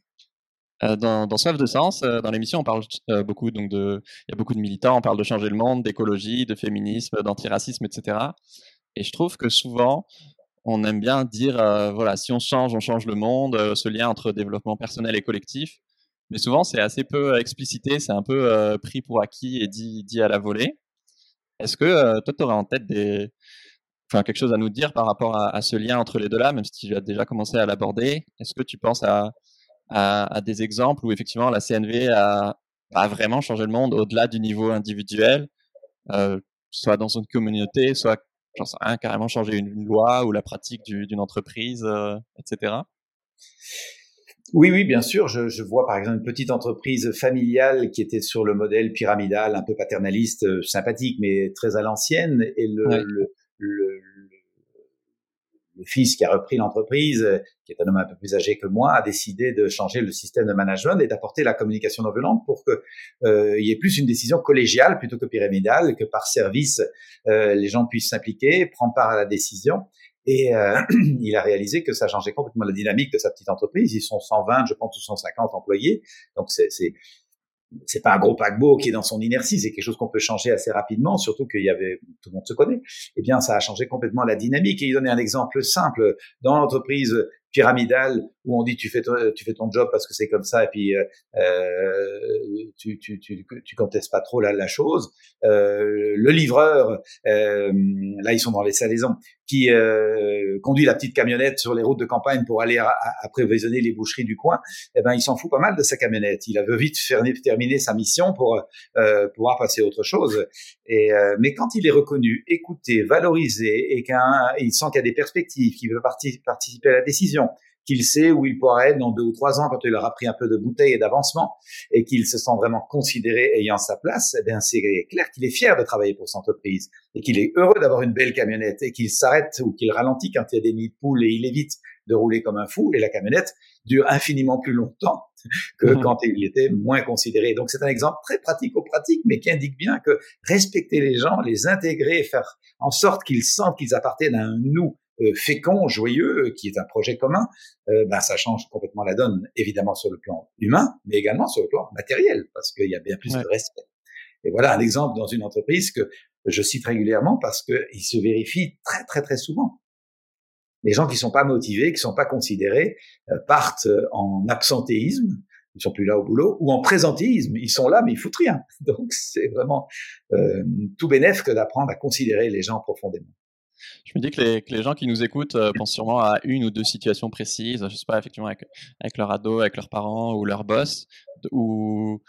Euh, dans, dans Soif de Sens, euh, dans l'émission, on parle euh, beaucoup, donc de, il y a beaucoup de militants, on parle de changer le monde, d'écologie, de féminisme, d'antiracisme, etc. Et je trouve que souvent, on aime bien dire, euh, voilà, si on change, on change le monde, ce lien entre développement personnel et collectif. Mais souvent c'est assez peu explicité, c'est un peu pris pour acquis et dit, à la volée. Est-ce que toi, tu aurais en tête quelque chose à nous dire par rapport à, ce lien entre les deux là, même si tu as déjà commencé à l'aborder? Est-ce que tu penses à, des exemples où effectivement la CNV a, vraiment changé le monde au-delà du niveau individuel, euh, soit dans une communauté, soit carrément changer une, loi ou la pratique d'une entreprise, euh, etc. Oui, oui, bien sûr. Je, je, vois par exemple une petite entreprise familiale qui était sur le modèle pyramidal, un peu paternaliste, euh, sympathique, mais très à l'ancienne. Et le, le, le, le fils qui a repris l'entreprise, qui est un homme un peu plus âgé que moi, a décidé de changer le système de management et d'apporter la communication non violente pour que euh, il y ait plus une décision collégiale plutôt que pyramidale, que par service euh, les gens puissent s'impliquer, prendre part à la décision. Et euh, [CLEARS THROAT] il a réalisé que ça changeait complètement la dynamique de sa petite entreprise. Ils sont 120, je pense, ou 150 employés. Donc c'est c'est pas un gros paquebot qui est dans son inertie, c'est quelque chose qu'on peut changer assez rapidement, surtout qu'il y avait tout le monde se connaît. Eh bien, ça a changé complètement la dynamique. Et il donnait un exemple simple dans l'entreprise pyramidale où on dit tu fais ton, tu fais ton job parce que c'est comme ça et puis euh, euh tu, tu, tu, tu contestes pas trop la, la chose. Euh, le livreur, euh, là ils sont dans les salaisons, qui euh, conduit la petite camionnette sur les routes de campagne pour aller approvisionner les boucheries du coin, eh ben il s'en fout pas mal de sa camionnette. Il veut vite faire, terminer sa mission pour euh, pouvoir passer à autre chose. Et mais quand il est reconnu, écouté, valorisé et qu'il sent qu'il y a des perspectives, qu'il veut participer à la décision, qu'il sait où il pourra être dans deux ou trois ans quand il aura pris un peu de bouteille et d'avancement et qu'il se sent vraiment considéré ayant sa place, eh bien, c'est clair qu'il est fier de travailler pour cette entreprise et qu'il est heureux d'avoir une belle camionnette et qu'il s'arrête ou qu'il ralentit quand il y a des nids de poules et il évite de rouler comme un fou et la camionnette dure infiniment plus longtemps que mmh. quand il était moins considéré. Donc c'est un exemple très pratico-pratique, mais qui indique bien que respecter les gens, les intégrer, faire en sorte qu'ils sentent qu'ils appartiennent à un nous fécond, joyeux, euh, qui est un projet commun, euh, ben ça change complètement la donne, évidemment sur le plan humain, mais également sur le plan matériel, parce qu'il y a bien plus de respect. Et voilà un exemple dans une entreprise que je cite régulièrement parce qu'il se vérifie très très très souvent. Les gens qui sont pas motivés, qui sont pas considérés, partent en absentéisme, ils sont plus là au boulot, ou en présentéisme, ils sont là mais ils foutent rien. [LAUGHS] Donc c'est vraiment tout bénéf que d'apprendre à considérer les gens profondément. Je me dis que les, gens qui nous écoutent euh, pensent sûrement à une ou deux situations précises, je sais pas, effectivement, avec, leur ado, avec leurs parents ou leur boss, où,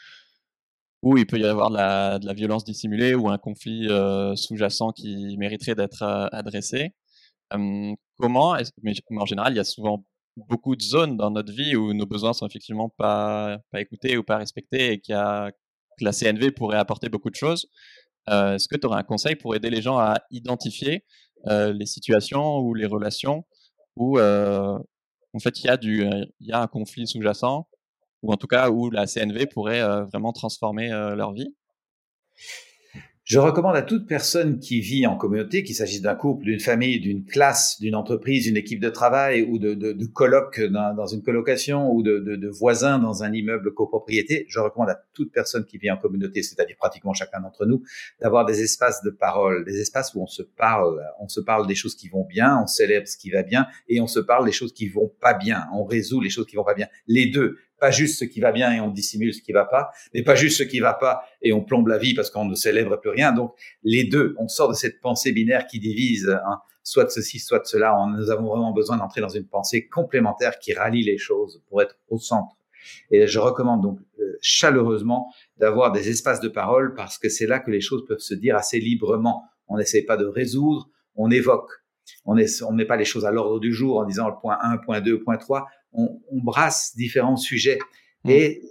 il peut y avoir de la, violence dissimulée ou un conflit euh, sous-jacent qui mériterait d'être euh, adressé. comment, mais en général, il y a souvent beaucoup de zones dans notre vie où nos besoins sont effectivement pas, pas écoutés ou pas respectés et que la CNV pourrait apporter beaucoup de choses. Est-ce que tu aurais un conseil pour aider les gens à identifier euh, les situations ou les relations où euh, en fait il y a du euh, il y a un conflit sous-jacent ou en tout cas où la CNV pourrait vraiment transformer leur vie je recommande à toute personne qui vit en communauté, qu'il s'agisse d'un couple, d'une famille, d'une classe, d'une entreprise, d'une équipe de travail ou de, de, de colloques dans, dans, une colocation ou de, de, voisins dans un immeuble copropriété, je recommande à toute personne qui vit en communauté, c'est-à-dire pratiquement chacun d'entre nous, d'avoir des espaces de parole, des espaces où on se parle, on se parle des choses qui vont bien, on célèbre ce qui va bien et on se parle des choses qui vont pas bien, on résout les choses qui vont pas bien. Les deux, pas juste ce qui va bien et on dissimule ce qui va pas, mais pas juste ce qui va pas et on plombe la vie parce qu'on ne célèbre plus rien. Donc les deux, on sort de cette pensée binaire qui divise, hein, soit de ceci, soit de cela. nous avons vraiment besoin d'entrer dans une pensée complémentaire qui rallie les choses pour être au centre. Et je recommande donc euh, chaleureusement d'avoir des espaces de parole parce que c'est là que les choses peuvent se dire assez librement. On n'essaie pas de résoudre, on évoque. On ne met pas les choses à l'ordre du jour en disant le point 1, point 2, point 3 on, brasse différents sujets. Mmh. Et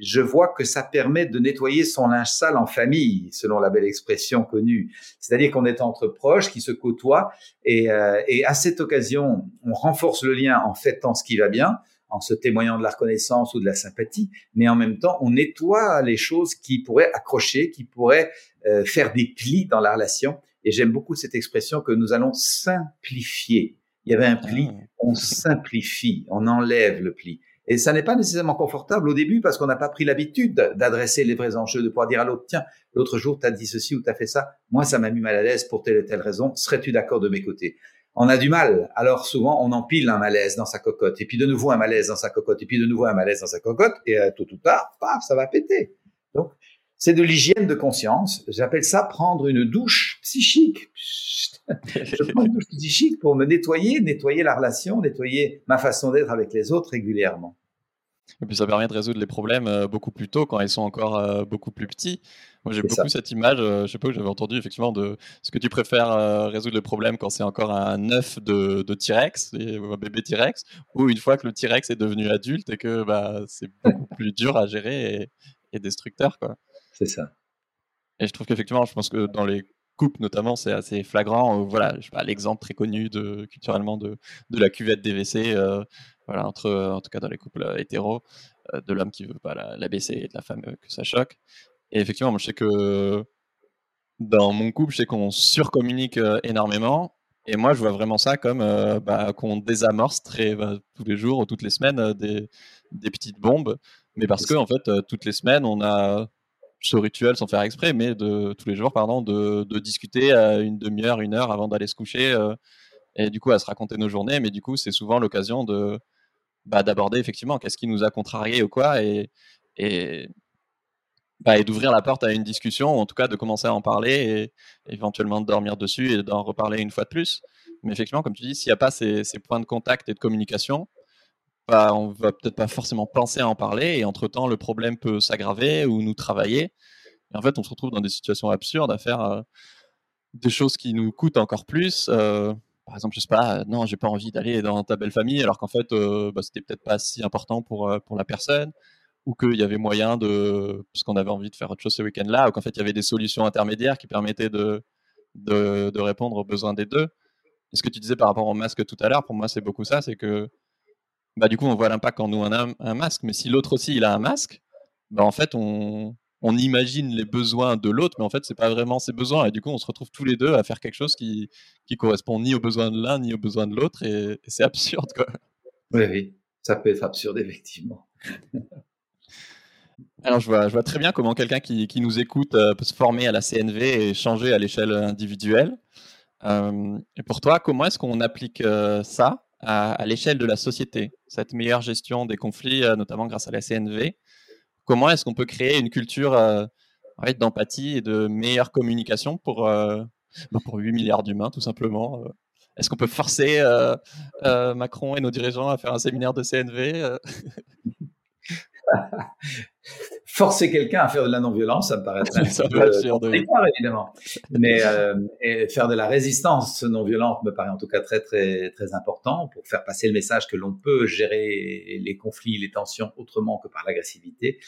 je vois que ça permet de nettoyer son linge sale en famille, selon la belle expression connue. C'est-à-dire qu'on est entre proches qui se côtoient et, euh, et, à cette occasion, on renforce le lien en fêtant ce qui va bien, en se témoignant de la reconnaissance ou de la sympathie, mais en même temps, on nettoie les choses qui pourraient accrocher, qui pourraient euh, faire des plis dans la relation. Et j'aime beaucoup cette expression que nous allons simplifier il y avait un pli, ah. on simplifie, on enlève le pli. Et ça n'est pas nécessairement confortable au début parce qu'on n'a pas pris l'habitude d'adresser les vrais enjeux, de pouvoir dire à l'autre, tiens, l'autre jour, tu as dit ceci ou tu as fait ça. Moi, ça m'a mis mal à l'aise pour telle et telle raison. Serais-tu d'accord de mes côtés on a du mal. Alors souvent, on empile un malaise dans sa cocotte, et puis de nouveau un malaise dans sa cocotte, et puis de nouveau un malaise dans sa cocotte, et euh, tout ou tard, paf, ça va péter. Donc, c'est de l'hygiène de conscience. J'appelle ça prendre une douche psychique. Je prends une douche psychique pour me nettoyer, nettoyer la relation, nettoyer ma façon d'être avec les autres régulièrement. Et puis ça permet de résoudre les problèmes euh, beaucoup plus tôt quand ils sont encore euh, beaucoup plus petits. Moi j'ai beaucoup cette image, euh, je sais pas où j'avais entendu effectivement de ce que tu préfères résoudre les problèmes quand c'est encore un œuf de, de T-Rex, un bébé T-Rex, ou une fois que le T-Rex est devenu adulte et que bah, c'est beaucoup [LAUGHS] plus dur à gérer et, destructeur. quoi. C'est ça. Et je trouve qu'effectivement, je pense que dans les couples notamment, c'est assez flagrant. voilà, je l'exemple très connu de, culturellement de, de la cuvette DVC voilà, entre, en tout cas dans les couples euh, hétéros, euh, de l'homme qui veut pas la, baisser et de la femme euh, que ça choque. Et effectivement, moi je sais que dans mon couple, je sais qu'on surcommunique énormément. Et moi, je vois vraiment ça comme bah, qu'on désamorce très, bah, tous les jours ou toutes les semaines des, des, petites bombes. Mais parce que, en fait, toutes les semaines, on a ce rituel sans faire exprès, mais de tous les jours, pardon, de, discuter une demi-heure, une heure avant d'aller se coucher. et du coup, à se raconter nos journées. Mais du coup, c'est souvent l'occasion de, bah, d'aborder effectivement qu'est-ce qui nous a contrarié ou quoi bah, et d'ouvrir la porte à une discussion ou en tout cas de commencer à en parler et éventuellement de dormir dessus et d'en reparler une fois de plus. Mais effectivement, comme tu dis, s'il n'y a pas ces, points de contact et de communication, bah, on va peut-être pas forcément penser à en parler et entre-temps, le problème peut s'aggraver ou nous travailler. En fait, on se retrouve dans des situations absurdes à faire euh, des choses qui nous coûtent encore plus. Euh, par exemple, je sais pas, non, j'ai pas envie d'aller dans ta belle famille, alors qu'en fait, euh, bah, c'était peut-être pas si important pour, euh, pour la personne, ou qu'il y avait moyen de, parce qu'on avait envie de faire autre chose ce week-end-là, ou qu'en fait, il y avait des solutions intermédiaires qui permettaient de, de, de répondre aux besoins des deux. Et ce que tu disais par rapport au masque tout à l'heure, pour moi, c'est beaucoup ça, c'est que, bah, du coup, on voit l'impact quand nous, on a un, masque, mais si l'autre aussi, il a un masque, bah, en fait, on, on imagine les besoins de l'autre, mais en fait, c'est pas vraiment ses besoins. Et du coup, on se retrouve tous les deux à faire quelque chose qui, qui correspond ni aux besoins de l'un, ni aux besoins de l'autre. Et, c'est absurde, quoi. Oui, oui. Ça peut être absurde, effectivement. Alors, je vois, je vois très bien comment quelqu'un qui, qui, nous écoute euh, peut se former à la CNV et changer à l'échelle individuelle. Euh, et pour toi, comment est-ce qu'on applique euh, ça à, l'échelle de la société, cette meilleure gestion des conflits, notamment grâce à la CNV comment est-ce qu'on peut créer une culture euh, d'empathie et de meilleure communication pour, euh, bah, pour 8 milliards d'humains, tout simplement euh? Est-ce qu'on peut forcer Macron et nos dirigeants à faire un séminaire de CNV [LAUGHS] forcer quelqu'un à faire de la non-violence, ça me paraît très [LAUGHS] évidemment. Mais euh, faire de la résistance non-violente me paraît en tout cas très très très important pour faire passer le message que l'on peut gérer les conflits, les tensions autrement que par l'agressivité,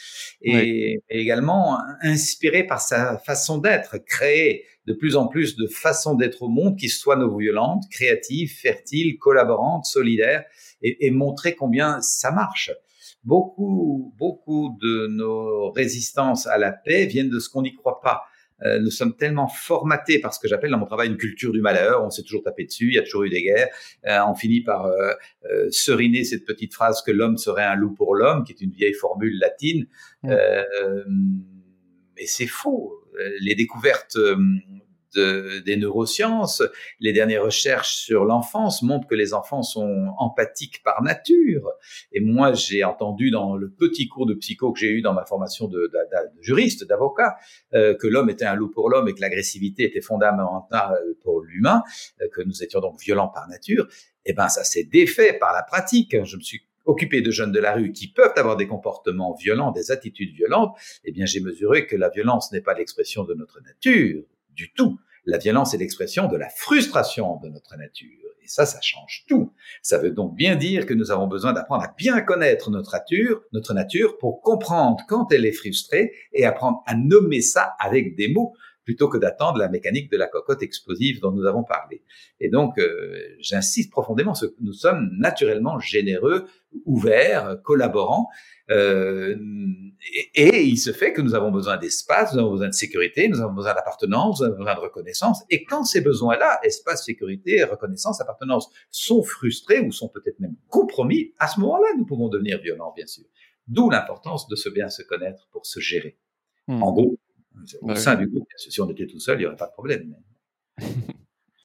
et, également inspiré par sa façon d'être, créer de plus en plus de façons d'être au monde qui soient non-violentes, créatives, fertiles, collaborantes, solidaires, et, et montrer combien ça marche beaucoup, beaucoup de nos résistances à la paix viennent de ce qu'on n'y croit pas. Euh, nous sommes tellement formatés par ce que j'appelle dans mon travail une culture du malheur. On s'est toujours tapé dessus, il y a toujours eu des guerres. Euh, on finit par euh, euh, seriner cette petite phrase que l'homme serait un loup pour l'homme, qui est une vieille formule latine. Mmh. mais c'est faux. Les découvertes des neurosciences, les dernières recherches sur l'enfance montrent que les enfants sont empathiques par nature. Et moi, j'ai entendu dans le petit cours de psycho que j'ai eu dans ma formation de, de, juriste, d'avocat, euh, que l'homme était un loup pour l'homme et que l'agressivité était fondamentale pour l'humain, euh, que nous étions donc violents par nature. Eh ben, ça s'est défait par la pratique. Je me suis occupé de jeunes de la rue qui peuvent avoir des comportements violents, des attitudes violentes, eh bien j'ai mesuré que la violence n'est pas l'expression de notre nature, du tout. La violence est l'expression de la frustration de notre nature. Et ça, ça change tout. Ça veut donc bien dire que nous avons besoin d'apprendre à bien connaître notre nature, notre nature pour comprendre quand elle est frustrée et apprendre à nommer ça avec des mots plutôt que d'attendre la mécanique de la cocotte explosive dont nous avons parlé. Et donc, euh, j'insiste profondément, nous sommes naturellement généreux, ouverts, collaborants, euh, et, il se fait que nous avons besoin d'espace, nous avons besoin de sécurité, nous avons besoin d'appartenance, nous avons besoin de reconnaissance. Et quand ces besoins-là, espace, sécurité, reconnaissance, appartenance, sont frustrés ou sont peut-être même compromis, à ce moment-là, nous pouvons devenir violents, bien sûr. D'où l'importance de se bien se connaître pour se gérer. Hmm. En gros, au sein du groupe, si on était tout seul, il n'y aurait pas de problème.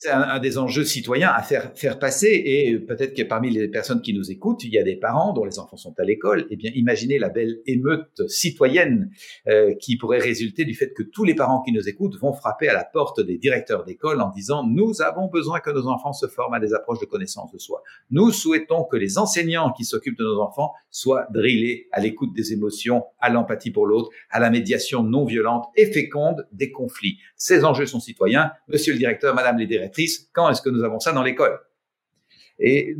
C'est un, des enjeux citoyens à faire, faire passer. Et peut-être que parmi les personnes qui nous écoutent, il y a des parents dont les enfants sont à l'école. Eh bien, imaginez la belle émeute citoyenne euh, qui pourrait résulter du fait que tous les parents qui nous écoutent vont frapper à la porte des directeurs d'école en disant nous avons besoin que nos enfants se forment à des approches de connaissance de soi. Nous souhaitons que les enseignants qui s'occupent de nos enfants soient drillés à l'écoute des émotions, à l'empathie pour l'autre, à la médiation non violente et féconde des conflits. Ces enjeux sont citoyens. Monsieur le directeur, madame les quand est-ce que nous avons ça dans l'école? Et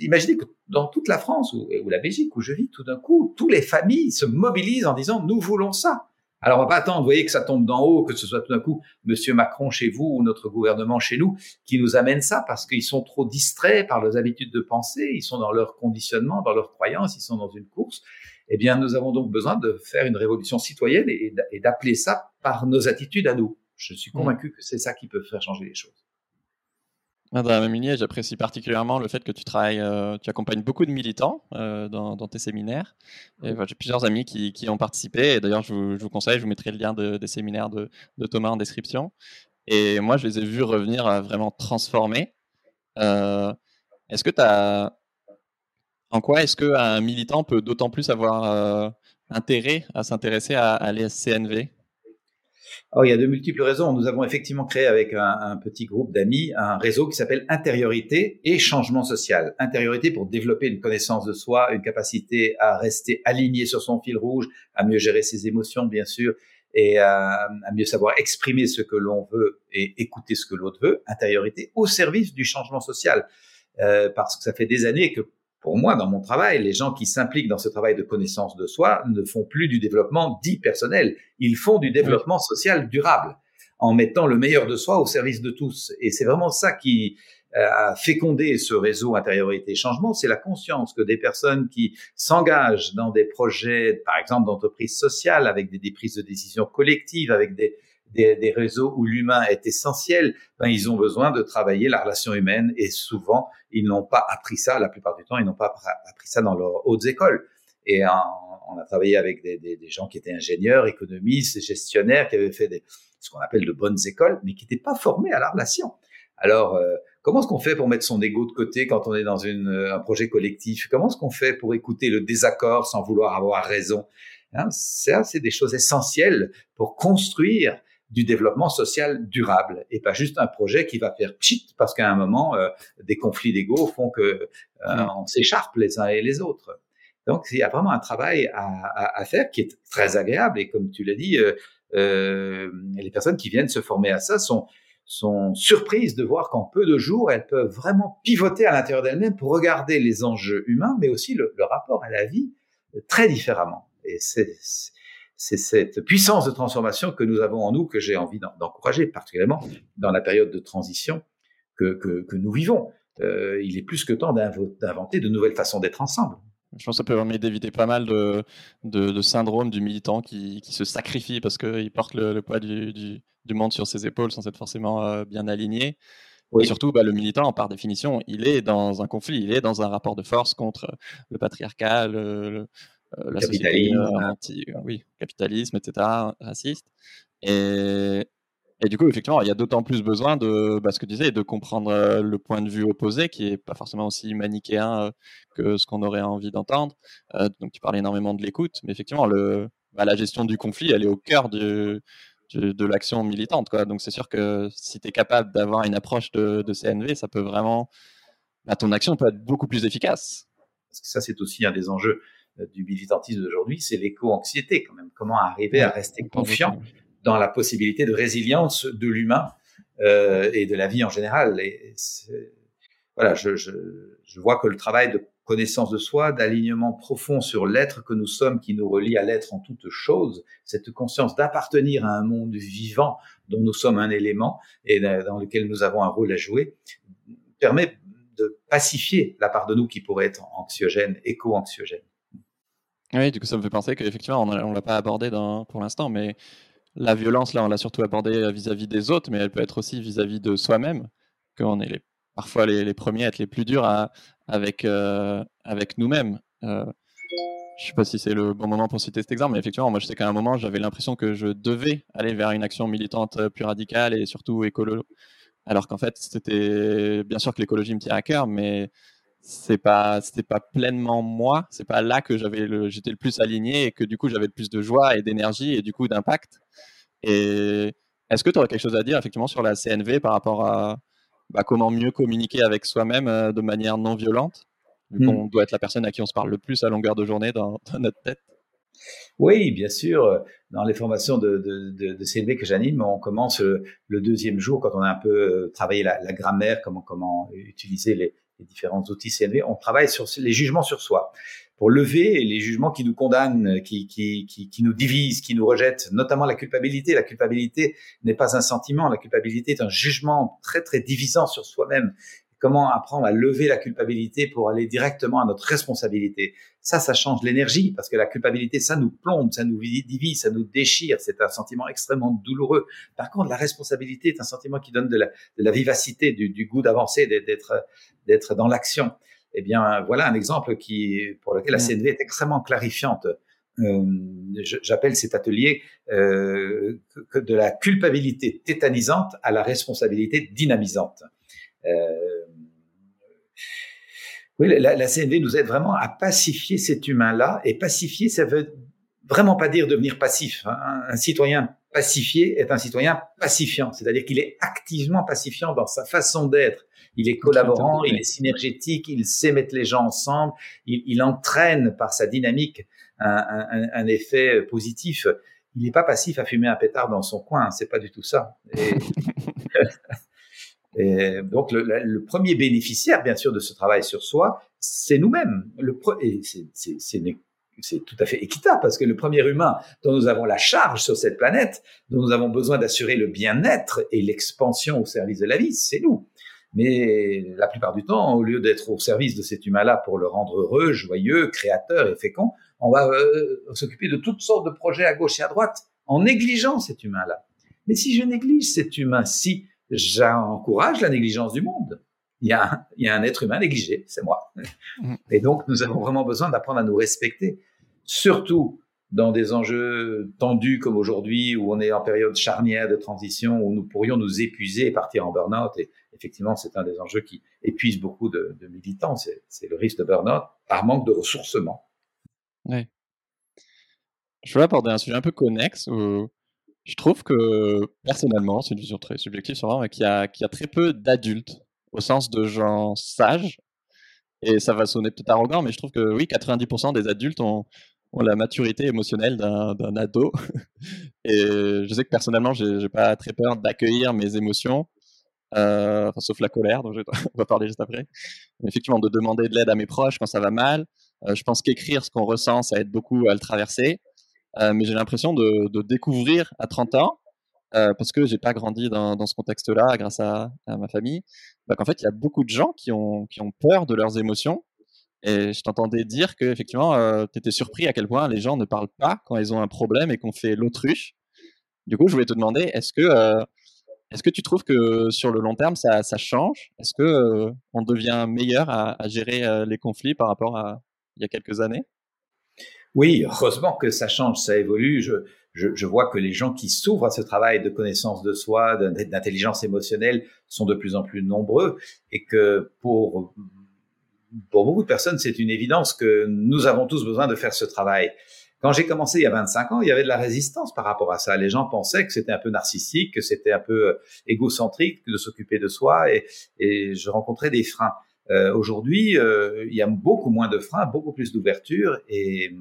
imaginez que dans toute la France ou, ou, la Belgique où je vis, tout d'un coup, toutes les familles se mobilisent en disant nous voulons ça. Alors on va pas attendre, vous voyez, que ça tombe d'en haut, que ce soit tout d'un coup Monsieur Macron chez vous ou notre gouvernement chez nous qui nous amène ça parce qu'ils sont trop distraits par leurs habitudes de pensée, ils sont dans leur conditionnement, dans leurs croyances, ils sont dans une course. Eh bien, nous avons donc besoin de faire une révolution citoyenne et d'appeler ça par nos attitudes à nous. Je suis mmh. convaincu que c'est ça qui peut faire changer les choses. La même lignée, j'apprécie particulièrement le fait que tu travailles, euh, tu accompagnes beaucoup de militants euh, dans, tes séminaires. J'ai plusieurs amis qui, qui, ont participé. Et d'ailleurs, je, vous conseille, je vous mettrai le lien des séminaires de, de, Thomas en description. Et moi, je les ai vus revenir à vraiment transformer. Euh, est-ce que tu as. En quoi est-ce qu'un militant peut d'autant plus avoir intérêt à s'intéresser à, à l'ESCNV Oh, il y a de multiples raisons. Nous avons effectivement créé avec un, petit groupe d'amis un réseau qui s'appelle Intériorité et Changement Social. Intériorité pour développer une connaissance de soi, une capacité à rester aligné sur son fil rouge, à mieux gérer ses émotions, bien sûr, et à, mieux savoir exprimer ce que l'on veut et écouter ce que l'autre veut. Intériorité au service du changement social. Euh, parce que ça fait des années que pour moi, dans mon travail, les gens qui s'impliquent dans ce travail de connaissance de soi ne font plus du développement dit personnel, ils font du développement social durable, en mettant le meilleur de soi au service de tous. Et c'est vraiment ça qui euh, a fécondé ce réseau intériorité changement, c'est la conscience que des personnes qui s'engagent dans des projets, par exemple d'entreprise sociale, avec des, des prises de décision collectives, avec des, des, des réseaux où l'humain est essentiel, ben, ils ont besoin de travailler la relation humaine et souvent, ils n'ont pas appris ça, la plupart du temps, ils n'ont pas appris ça dans leurs hautes écoles. Et on a travaillé avec des, des, gens qui étaient ingénieurs, économistes, gestionnaires, qui avaient fait des, ce qu'on appelle de bonnes écoles, mais qui n'étaient pas formés à la relation. Alors, euh, comment est-ce qu'on fait pour mettre son ego de côté quand on est dans une, un projet collectif? Comment est-ce qu'on fait pour écouter le désaccord sans vouloir avoir raison? Hein, Ça, c'est des choses essentielles pour construire du développement social durable et pas juste un projet qui va faire pchit parce qu'à un moment euh, des conflits d'ego font que euh, on s'écharpe les uns et les autres. Donc il y a vraiment un travail à, à, à faire qui est très agréable et comme tu l'as dit, euh, euh les personnes qui viennent se former à ça sont sont surprises de voir qu'en peu de jours, elles peuvent vraiment pivoter à l'intérieur d'elles-mêmes pour regarder les enjeux humains, mais aussi le, le rapport à la vie très différemment. Et c'est c'est cette puissance de transformation que nous avons en nous que j'ai envie d'encourager, particulièrement dans la période de transition que, que, que nous vivons. Euh, il est plus que temps d'inventer de nouvelles façons d'être ensemble. Je pense que ça peut permettre d'éviter pas mal de, de, de syndrome du militant qui, qui se sacrifie parce qu'il porte le, poids du, du, du, monde sur ses épaules sans être forcément euh, bien aligné. Et surtout, bah, le militant, par définition, il est dans un conflit, il est dans un rapport de force contre le patriarcat, le, la capitalisme, société, euh, anti, euh, oui, capitalisme, etc., raciste. Et, et du coup, effectivement, il y a d'autant plus besoin de bah, ce que tu disais, de comprendre le point de vue opposé, qui est pas forcément aussi manichéen que ce qu'on aurait envie d'entendre. donc, tu parlais énormément de l'écoute, mais effectivement, le, bah, la gestion du conflit, elle est au cœur du, de l'action militante. Quoi. Donc, c'est sûr que si tu es capable d'avoir une approche de, de, CNV, ça peut vraiment. Bah, ton action peut être beaucoup plus efficace. Parce que ça, c'est aussi un des enjeux euh, du militantisme d'aujourd'hui, c'est l'éco-anxiété quand même. Comment arriver à rester confiant dans la possibilité de résilience de l'humain euh, et de la vie en général. Et voilà, je, je, je, vois que le travail de connaissance de soi, d'alignement profond sur l'être que nous sommes, qui nous relie à l'être en toute chose, cette conscience d'appartenir à un monde vivant dont nous sommes un élément et dans lequel nous avons un rôle à jouer, permet de pacifier la part de nous qui pourrait être anxiogène, éco-anxiogène. Oui, du coup, ça me fait penser qu'effectivement, on ne l'a pas abordé pour l'instant, mais la violence, là, on l'a surtout abordé euh, vis-à-vis des autres, mais elle peut être aussi vis-à-vis de soi-même, qu'on est parfois les, premiers à être les plus durs avec, euh, avec nous-mêmes. Euh, je sais pas si c'est le bon moment pour citer cet exemple, mais effectivement, moi, je sais qu'à un moment, j'avais l'impression que je devais aller vers une action militante plus radicale et surtout écolo, alors qu'en fait, c'était bien sûr que l'écologie me tient à cœur, mais c'est pas c'était pas pleinement moi c'est pas là que j'avais le j'étais le plus aligné et que du coup j'avais le plus de joie et d'énergie et du coup d'impact et est-ce que tu aurais quelque chose à dire effectivement sur la CNV par rapport à bah, comment mieux communiquer avec soi-même euh, de manière non violente? Vu qu'on hmm. doit être la personne à qui on se parle le plus à longueur de journée dans, [LAUGHS] notre tête oui, bien sûr. Dans les formations de, de, CNV que j'anime, on commence le, deuxième jour quand on a un peu euh, travaillé la, la grammaire, comment, comment utiliser les, les différents outils CNV, on travaille sur les jugements sur soi pour lever les jugements qui nous condamnent, qui, qui, qui, qui nous divisent, qui nous rejettent, notamment la culpabilité. La culpabilité n'est pas un sentiment, la culpabilité est un jugement très très divisant sur soi-même comment apprendre à lever la culpabilité pour aller directement à notre responsabilité. Ça, ça change l'énergie parce que la culpabilité, ça nous plombe, ça nous divise, ça nous déchire. C'est un sentiment extrêmement douloureux. Par contre, la responsabilité est un sentiment qui donne de la, de la vivacité, du, du goût d'avancer, d'être, d'être dans l'action. Eh bien, voilà un exemple qui, pour lequel la CNV est extrêmement clarifiante. Euh, j'appelle cet atelier euh, de la culpabilité tétanisante à la responsabilité dynamisante. Euh, oui, la, la, CNV nous aide vraiment à pacifier cet humain-là. Et pacifier, ça veut vraiment pas dire devenir passif. Hein. Un, citoyen pacifié est un citoyen pacifiant, c'est-à-dire qu'il est activement pacifiant dans sa façon d'être. Il est collaborant, il est synergétique, il sait mettre les gens ensemble, il, il entraîne par sa dynamique un, un, un effet positif. Il n'est pas passif à fumer un pétard dans son coin, c'est pas du tout ça. Et [LAUGHS] [LAUGHS] Et donc le, premier bénéficiaire, bien sûr, de ce travail sur soi, c'est nous-mêmes. C'est tout à fait équitable parce que le premier humain dont nous avons la charge sur cette planète, dont nous avons besoin d'assurer le bien-être et l'expansion au service de la vie, c'est nous. Mais la plupart du temps, au lieu d'être au service de cet humain-là pour le rendre heureux, joyeux, créateur et fécond, on va euh, s'occuper de toutes sortes de projets à gauche et à droite en négligeant cet humain-là. Mais si je néglige cet humain-ci, j'encourage la négligence du monde. Il y, a un, il y a un être humain négligé, c'est moi. Mm. Et donc, nous avons vraiment besoin d'apprendre à nous respecter, surtout dans des enjeux tendus comme aujourd'hui, où on est en période charnière de transition, où nous pourrions nous épuiser et partir en burn-out. Et effectivement, c'est un des enjeux qui épuise beaucoup de, de militants, c'est le risque de burn-out par manque de ressourcement. Oui. Je voulais aborder un sujet un peu connexe où je trouve que, personnellement, c'est une vision très subjective sûrement, mais qu'il y, a, très peu d'adultes, au sens de gens sages. Et ça va sonner peut-être arrogant, mais je trouve que oui, 90% des adultes ont, la maturité émotionnelle d'un ado. [LAUGHS] et je sais que personnellement, j'ai pas très peur d'accueillir mes émotions, euh, sauf la colère, dont [LAUGHS] on va parler juste après. Effectivement, de demander de l'aide à mes proches quand ça va mal. Euh, je pense qu'écrire ce qu'on ressent, ça aide beaucoup à le traverser. Euh, mais j'ai l'impression de, découvrir à 30 ans, euh, parce que j'ai pas grandi dans, ce contexte-là grâce à, ma famille, bah, qu'en fait il y a beaucoup de gens qui ont, qui ont peur de leurs émotions. Et je t'entendais dire que effectivement, euh, tu étais surpris à quel point les gens ne parlent pas quand ils ont un problème et qu'on fait l'autruche. Du coup, je voulais te demander, est-ce que, est-ce que tu trouves que sur le long terme, ça, change? Est-ce que euh, on devient meilleur à gérer les conflits par rapport à il y a quelques années? Oui, heureusement que ça change, ça évolue. Je, je, je vois que les gens qui s'ouvrent à ce travail de connaissance de soi, d'intelligence émotionnelle, sont de plus en plus nombreux et que pour pour beaucoup de personnes, c'est une évidence que nous avons tous besoin de faire ce travail. Quand j'ai commencé il y a 25 ans, il y avait de la résistance par rapport à ça. Les gens pensaient que c'était un peu narcissique, que c'était un peu euh, égocentrique de s'occuper de soi et, et je rencontrais des freins. Euh, Aujourd'hui, euh, il y a beaucoup moins de freins, beaucoup plus d'ouverture et,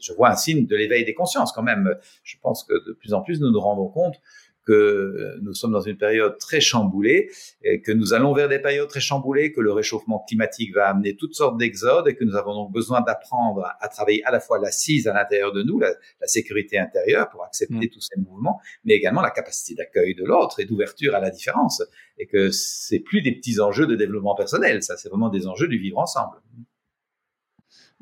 je vois un signe de l'éveil des consciences quand même. Je pense que de plus en plus nous nous rendons compte que nous sommes dans une période très chamboulée, et que nous allons vers des périodes très chamboulées, que le réchauffement climatique va amener toutes sortes d'exodes et que nous avons donc besoin d'apprendre à travailler à la fois l'assise à l'intérieur de nous, la, la, sécurité intérieure pour accepter mmh. tous ces mouvements, mais également la capacité d'accueil de l'autre et d'ouverture à la différence. Et que c'est plus des petits enjeux de développement personnel, ça c'est vraiment des enjeux du vivre ensemble.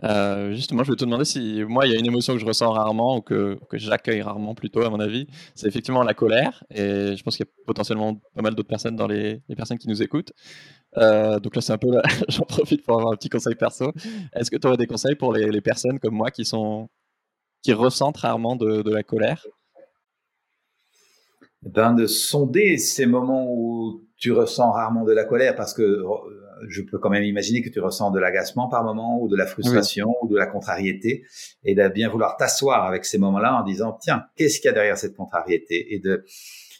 Euh, justement, je vais te demander si moi, il y a une émotion que je ressens rarement ou que, j'accueille rarement plutôt, à mon avis. C'est effectivement la colère. Et je pense qu'il y a potentiellement pas mal d'autres personnes dans les, personnes qui nous écoutent. Euh, donc là, c'est un peu, [LAUGHS] j'en profite pour avoir un petit conseil perso. Est-ce que tu aurais des conseils pour les, personnes comme moi qui sont, qui ressentent rarement de, de la colère? Ben, de sonder ces moments où tu ressens rarement de la colère parce que je peux quand même imaginer que tu ressens de l'agacement par moment ou de la frustration ou de la contrariété et de bien vouloir t'asseoir avec ces moments-là en disant tiens qu'est-ce qu'il y a derrière cette contrariété? Et de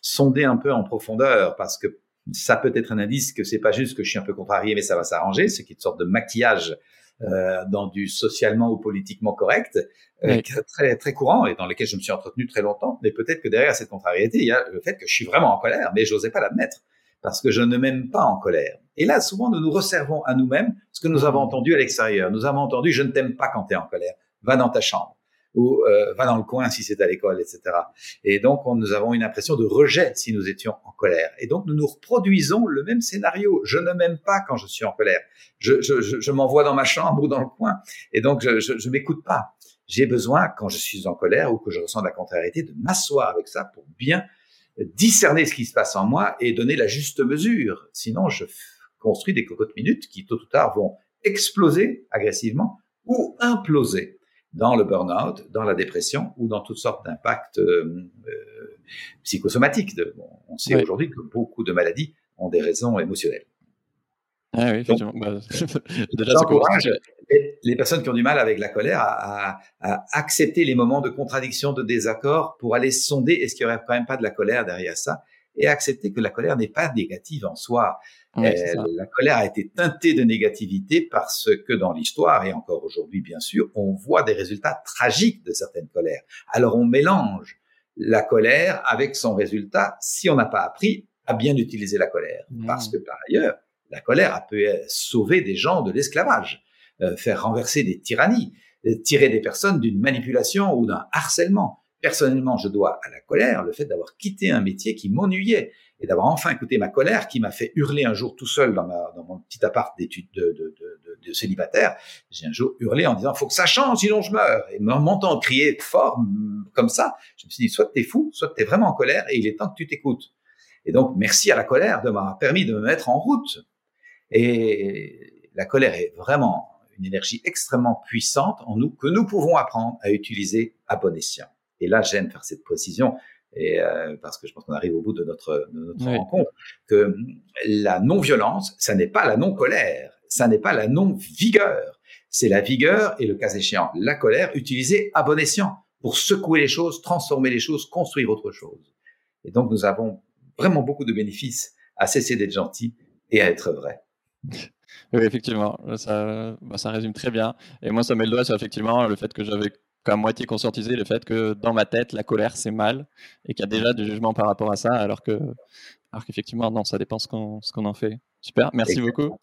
sonder un peu en profondeur parce que ça peut être un indice que c'est pas juste que je suis un peu contrarié mais ça va s'arranger ce qui est une sorte de maquillage euh, dans du socialement ou politiquement correct, euh, très très courant et dans lequel je me suis entretenu très longtemps. Mais peut-être que derrière cette contrariété, il y a le fait que je suis vraiment en colère, mais j'osais pas l'admettre parce que je ne m'aime pas en colère. Et là, souvent, nous nous resservons à nous-mêmes ce que nous avons entendu à l'extérieur. Nous avons entendu "je ne t'aime pas quand tu es en colère, va dans ta chambre" ou euh, va dans le coin si c'est à l'école, etc. Et donc, nous avons une impression de rejet si nous étions en colère. Et donc, nous nous reproduisons le même scénario. Je ne m'aime pas quand je suis en colère. Je, je, je, m'envoie dans ma chambre ou dans le coin. Et donc, je, je m'écoute pas. J'ai besoin, quand je suis en colère ou que je ressens de la contrariété, de m'asseoir avec ça pour bien discerner ce qui se passe en moi et donner la juste mesure. Sinon, je construis des cocottes minutes qui, tôt ou tard, vont exploser agressivement ou imploser dans le burn-out, dans la dépression ou dans toutes sortes d'impacts euh, euh, psychosomatiques. De, on sait aujourd'hui que beaucoup de maladies ont des raisons émotionnelles. Ah oui, effectivement. Bah, [LAUGHS] les personnes qui ont du mal avec la colère à, à, accepter les moments de contradiction, de désaccord pour aller sonder est-ce qu'il n'y aurait quand même pas de la colère derrière ça? Et accepter que la colère n'est pas négative en soi. Euh, la colère a été teintée de négativité parce que dans l'histoire, et encore aujourd'hui bien sûr, on voit des résultats tragiques de certaines colères. Alors on mélange la colère avec son résultat si on n'a pas appris à bien utiliser la colère. Mmh. Parce que par ailleurs, la colère a pu sauver des gens de l'esclavage, euh, faire renverser des tyrannies, euh, tirer des personnes d'une manipulation ou d'un harcèlement. Personnellement, je dois à la colère le fait d'avoir quitté un métier qui m'ennuyait et d'avoir enfin écouté ma colère qui m'a fait hurler un jour tout seul dans, mon petit appart d'études de, de, célibataire. J'ai un jour hurlé en disant faut que ça change sinon je meurs. Et m'entendant crier fort comme ça, je me suis dit soit t'es fou, soit t'es vraiment en colère et il est temps que tu t'écoutes. Et donc merci à la colère de m'avoir permis de me mettre en route. Et la colère est vraiment une énergie extrêmement puissante en nous que nous pouvons apprendre à utiliser à bon escient. Et là, j'aime faire cette précision, et euh, parce que je pense qu'on arrive au bout de notre, de notre rencontre, que la non-violence, ça n'est pas la non-colère, ça n'est pas la non-vigueur, c'est la vigueur et le cas échéant, la colère utilisée à bon escient pour secouer les choses, transformer les choses, construire autre chose. Et donc, nous avons vraiment beaucoup de bénéfices à cesser d'être gentil et à être vrai. Oui, effectivement, ça, bah, ça résume très bien. Et moi, ça met le doigt sur effectivement le fait que j'avais qu'à moitié conscientisé le fait que dans ma tête, la colère, c'est mal et qu'il y a déjà du jugement par rapport à ça, alors que, alors qu'effectivement, non, ça dépend ce qu'on, en fait. Super, merci beaucoup.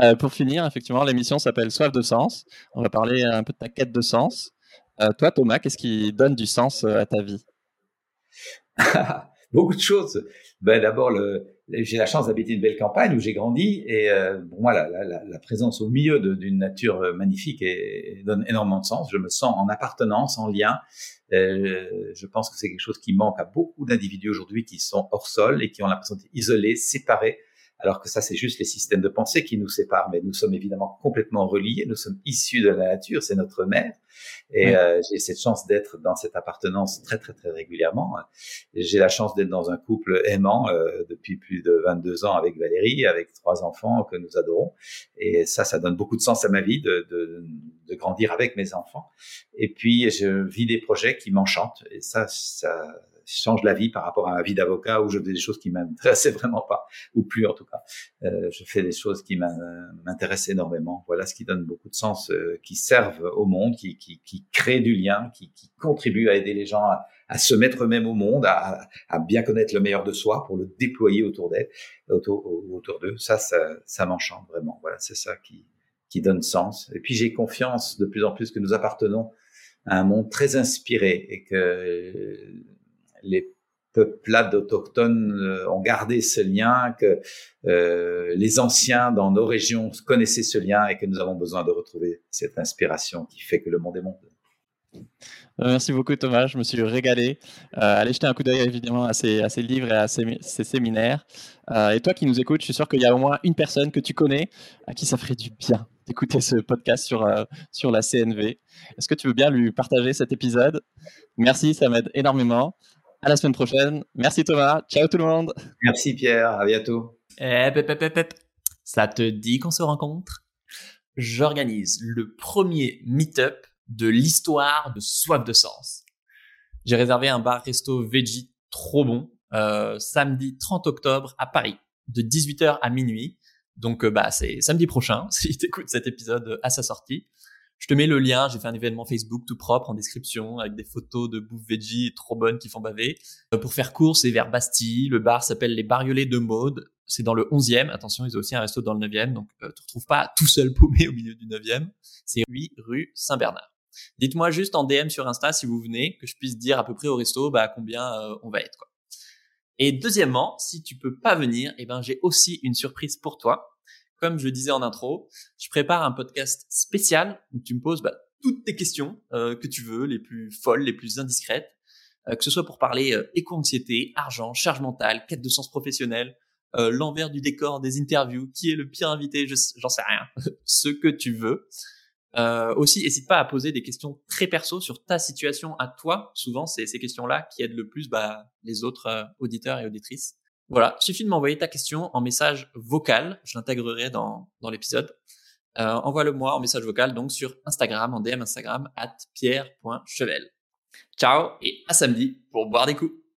Euh, pour finir, effectivement, l'émission s'appelle Soif de sens. On va parler un peu de ta quête de sens. Euh, toi, Thomas, qu'est-ce qui donne du sens euh, à ta vie? [LAUGHS] Beaucoup de choses. Ben, d'abord, le, j'ai la chance d'habiter une belle campagne où j'ai grandi et euh, pour moi la, présence au milieu d'une nature euh, magnifique donne énormément de sens. Je me sens en appartenance, en lien. Euh, je pense que c'est quelque chose qui manque à beaucoup d'individus aujourd'hui qui sont hors sol et qui ont l'impression d'être isolés, séparés alors que ça, c'est juste les systèmes de pensée qui nous séparent, mais nous sommes évidemment complètement reliés, nous sommes issus de la nature, c'est notre mère, et euh, j'ai cette chance d'être dans cette appartenance très, très, très régulièrement. J'ai la chance d'être dans un couple aimant euh, depuis plus de 22 ans avec Valérie, avec trois enfants que nous adorons, et ça, ça donne beaucoup de sens à ma vie de, de, de grandir avec mes enfants. Et puis, je vis des projets qui m'enchantent, et ça, ça change la vie par rapport à ma vie d'avocat où je fais des choses qui m'intéressaient [LAUGHS] vraiment pas, ou plus en tout cas. Euh, je fais des choses qui m'intéressent énormément. Voilà ce qui donne beaucoup de sens, euh, qui servent au monde, qui, qui, qui crée du lien, qui, qui contribue à aider les gens à, à se mettre eux-mêmes au monde, à, à, bien connaître le meilleur de soi pour le déployer autour d'eux. Autour, autour d'eux. Ça, ça, ça m'enchante vraiment. Voilà, c'est ça qui, qui donne sens. Et puis j'ai confiance de plus en plus que nous appartenons à un monde très inspiré et que les peuplades autochtones euh, ont gardé ce lien, que euh, les anciens dans nos régions connaissaient ce lien et que nous avons besoin de retrouver cette inspiration qui fait que le monde est monde. Euh, merci beaucoup Thomas, je me suis régalé. allez jeter un coup d'œil évidemment à ces, livres et à ces, séminaires. et toi qui nous écoutes, je suis sûr qu'il y a au moins une personne que tu connais à qui ça ferait du bien d'écouter ce podcast sur, sur la CNV. Est-ce que tu veux bien lui partager cet épisode? Merci, ça m'aide énormément. À la semaine prochaine. Merci Thomas. Ciao tout le monde. Merci Pierre. À bientôt. Eh, pep, pep, pep, pep. Ça te dit qu'on se rencontre? J'organise le premier meet-up de l'histoire de Soif de Sens. J'ai réservé un bar-resto veggie trop bon euh, samedi 30 octobre à Paris de 18h à minuit. Donc euh, bah c'est samedi prochain [LAUGHS] si tu écoutes cet épisode à sa sortie. Je te mets le lien, j'ai fait un événement Facebook tout propre en description avec des photos de bouffe veggie trop bonnes qui font baver. Euh, pour faire court, c'est vers Bastille, le bar s'appelle les Bariolets de Maude, c'est dans le 11e, attention, ils ont aussi un resto dans le 9e, donc euh, tu te retrouves pas tout seul paumé [LAUGHS] au milieu du 9e. C'est 8 rue Saint-Bernard. Dites-moi juste en DM sur Insta si vous venez, que je puisse dire à peu près au resto bah, combien euh, on va être. Et deuxièmement, si tu peux pas venir, eh ben j'ai aussi une surprise pour toi. Comme je le disais en intro, je prépare un podcast spécial où tu me poses bah, toutes tes questions euh, que tu veux, les plus folles, les plus indiscrètes, euh, que ce soit pour parler euh, éco-anxiété, argent, charge mentale, quête de sens professionnel, l'envers du décor des interviews, qui est le pire invité, j'en sais rien, [LAUGHS] ce que tu veux. Aussi, n'hésite pas à poser des questions très perso sur ta situation à toi. Souvent, c'est ces questions-là qui aident le plus bah, les autres auditeurs et auditrices. Voilà, suffit de m'envoyer ta question en message vocal. Je l'intégrerai dans, dans l'épisode. Euh, Envoie-le-moi en message vocal donc sur Instagram, en DM Instagram, at pierre.chevel. Ciao et à samedi pour boire des coups.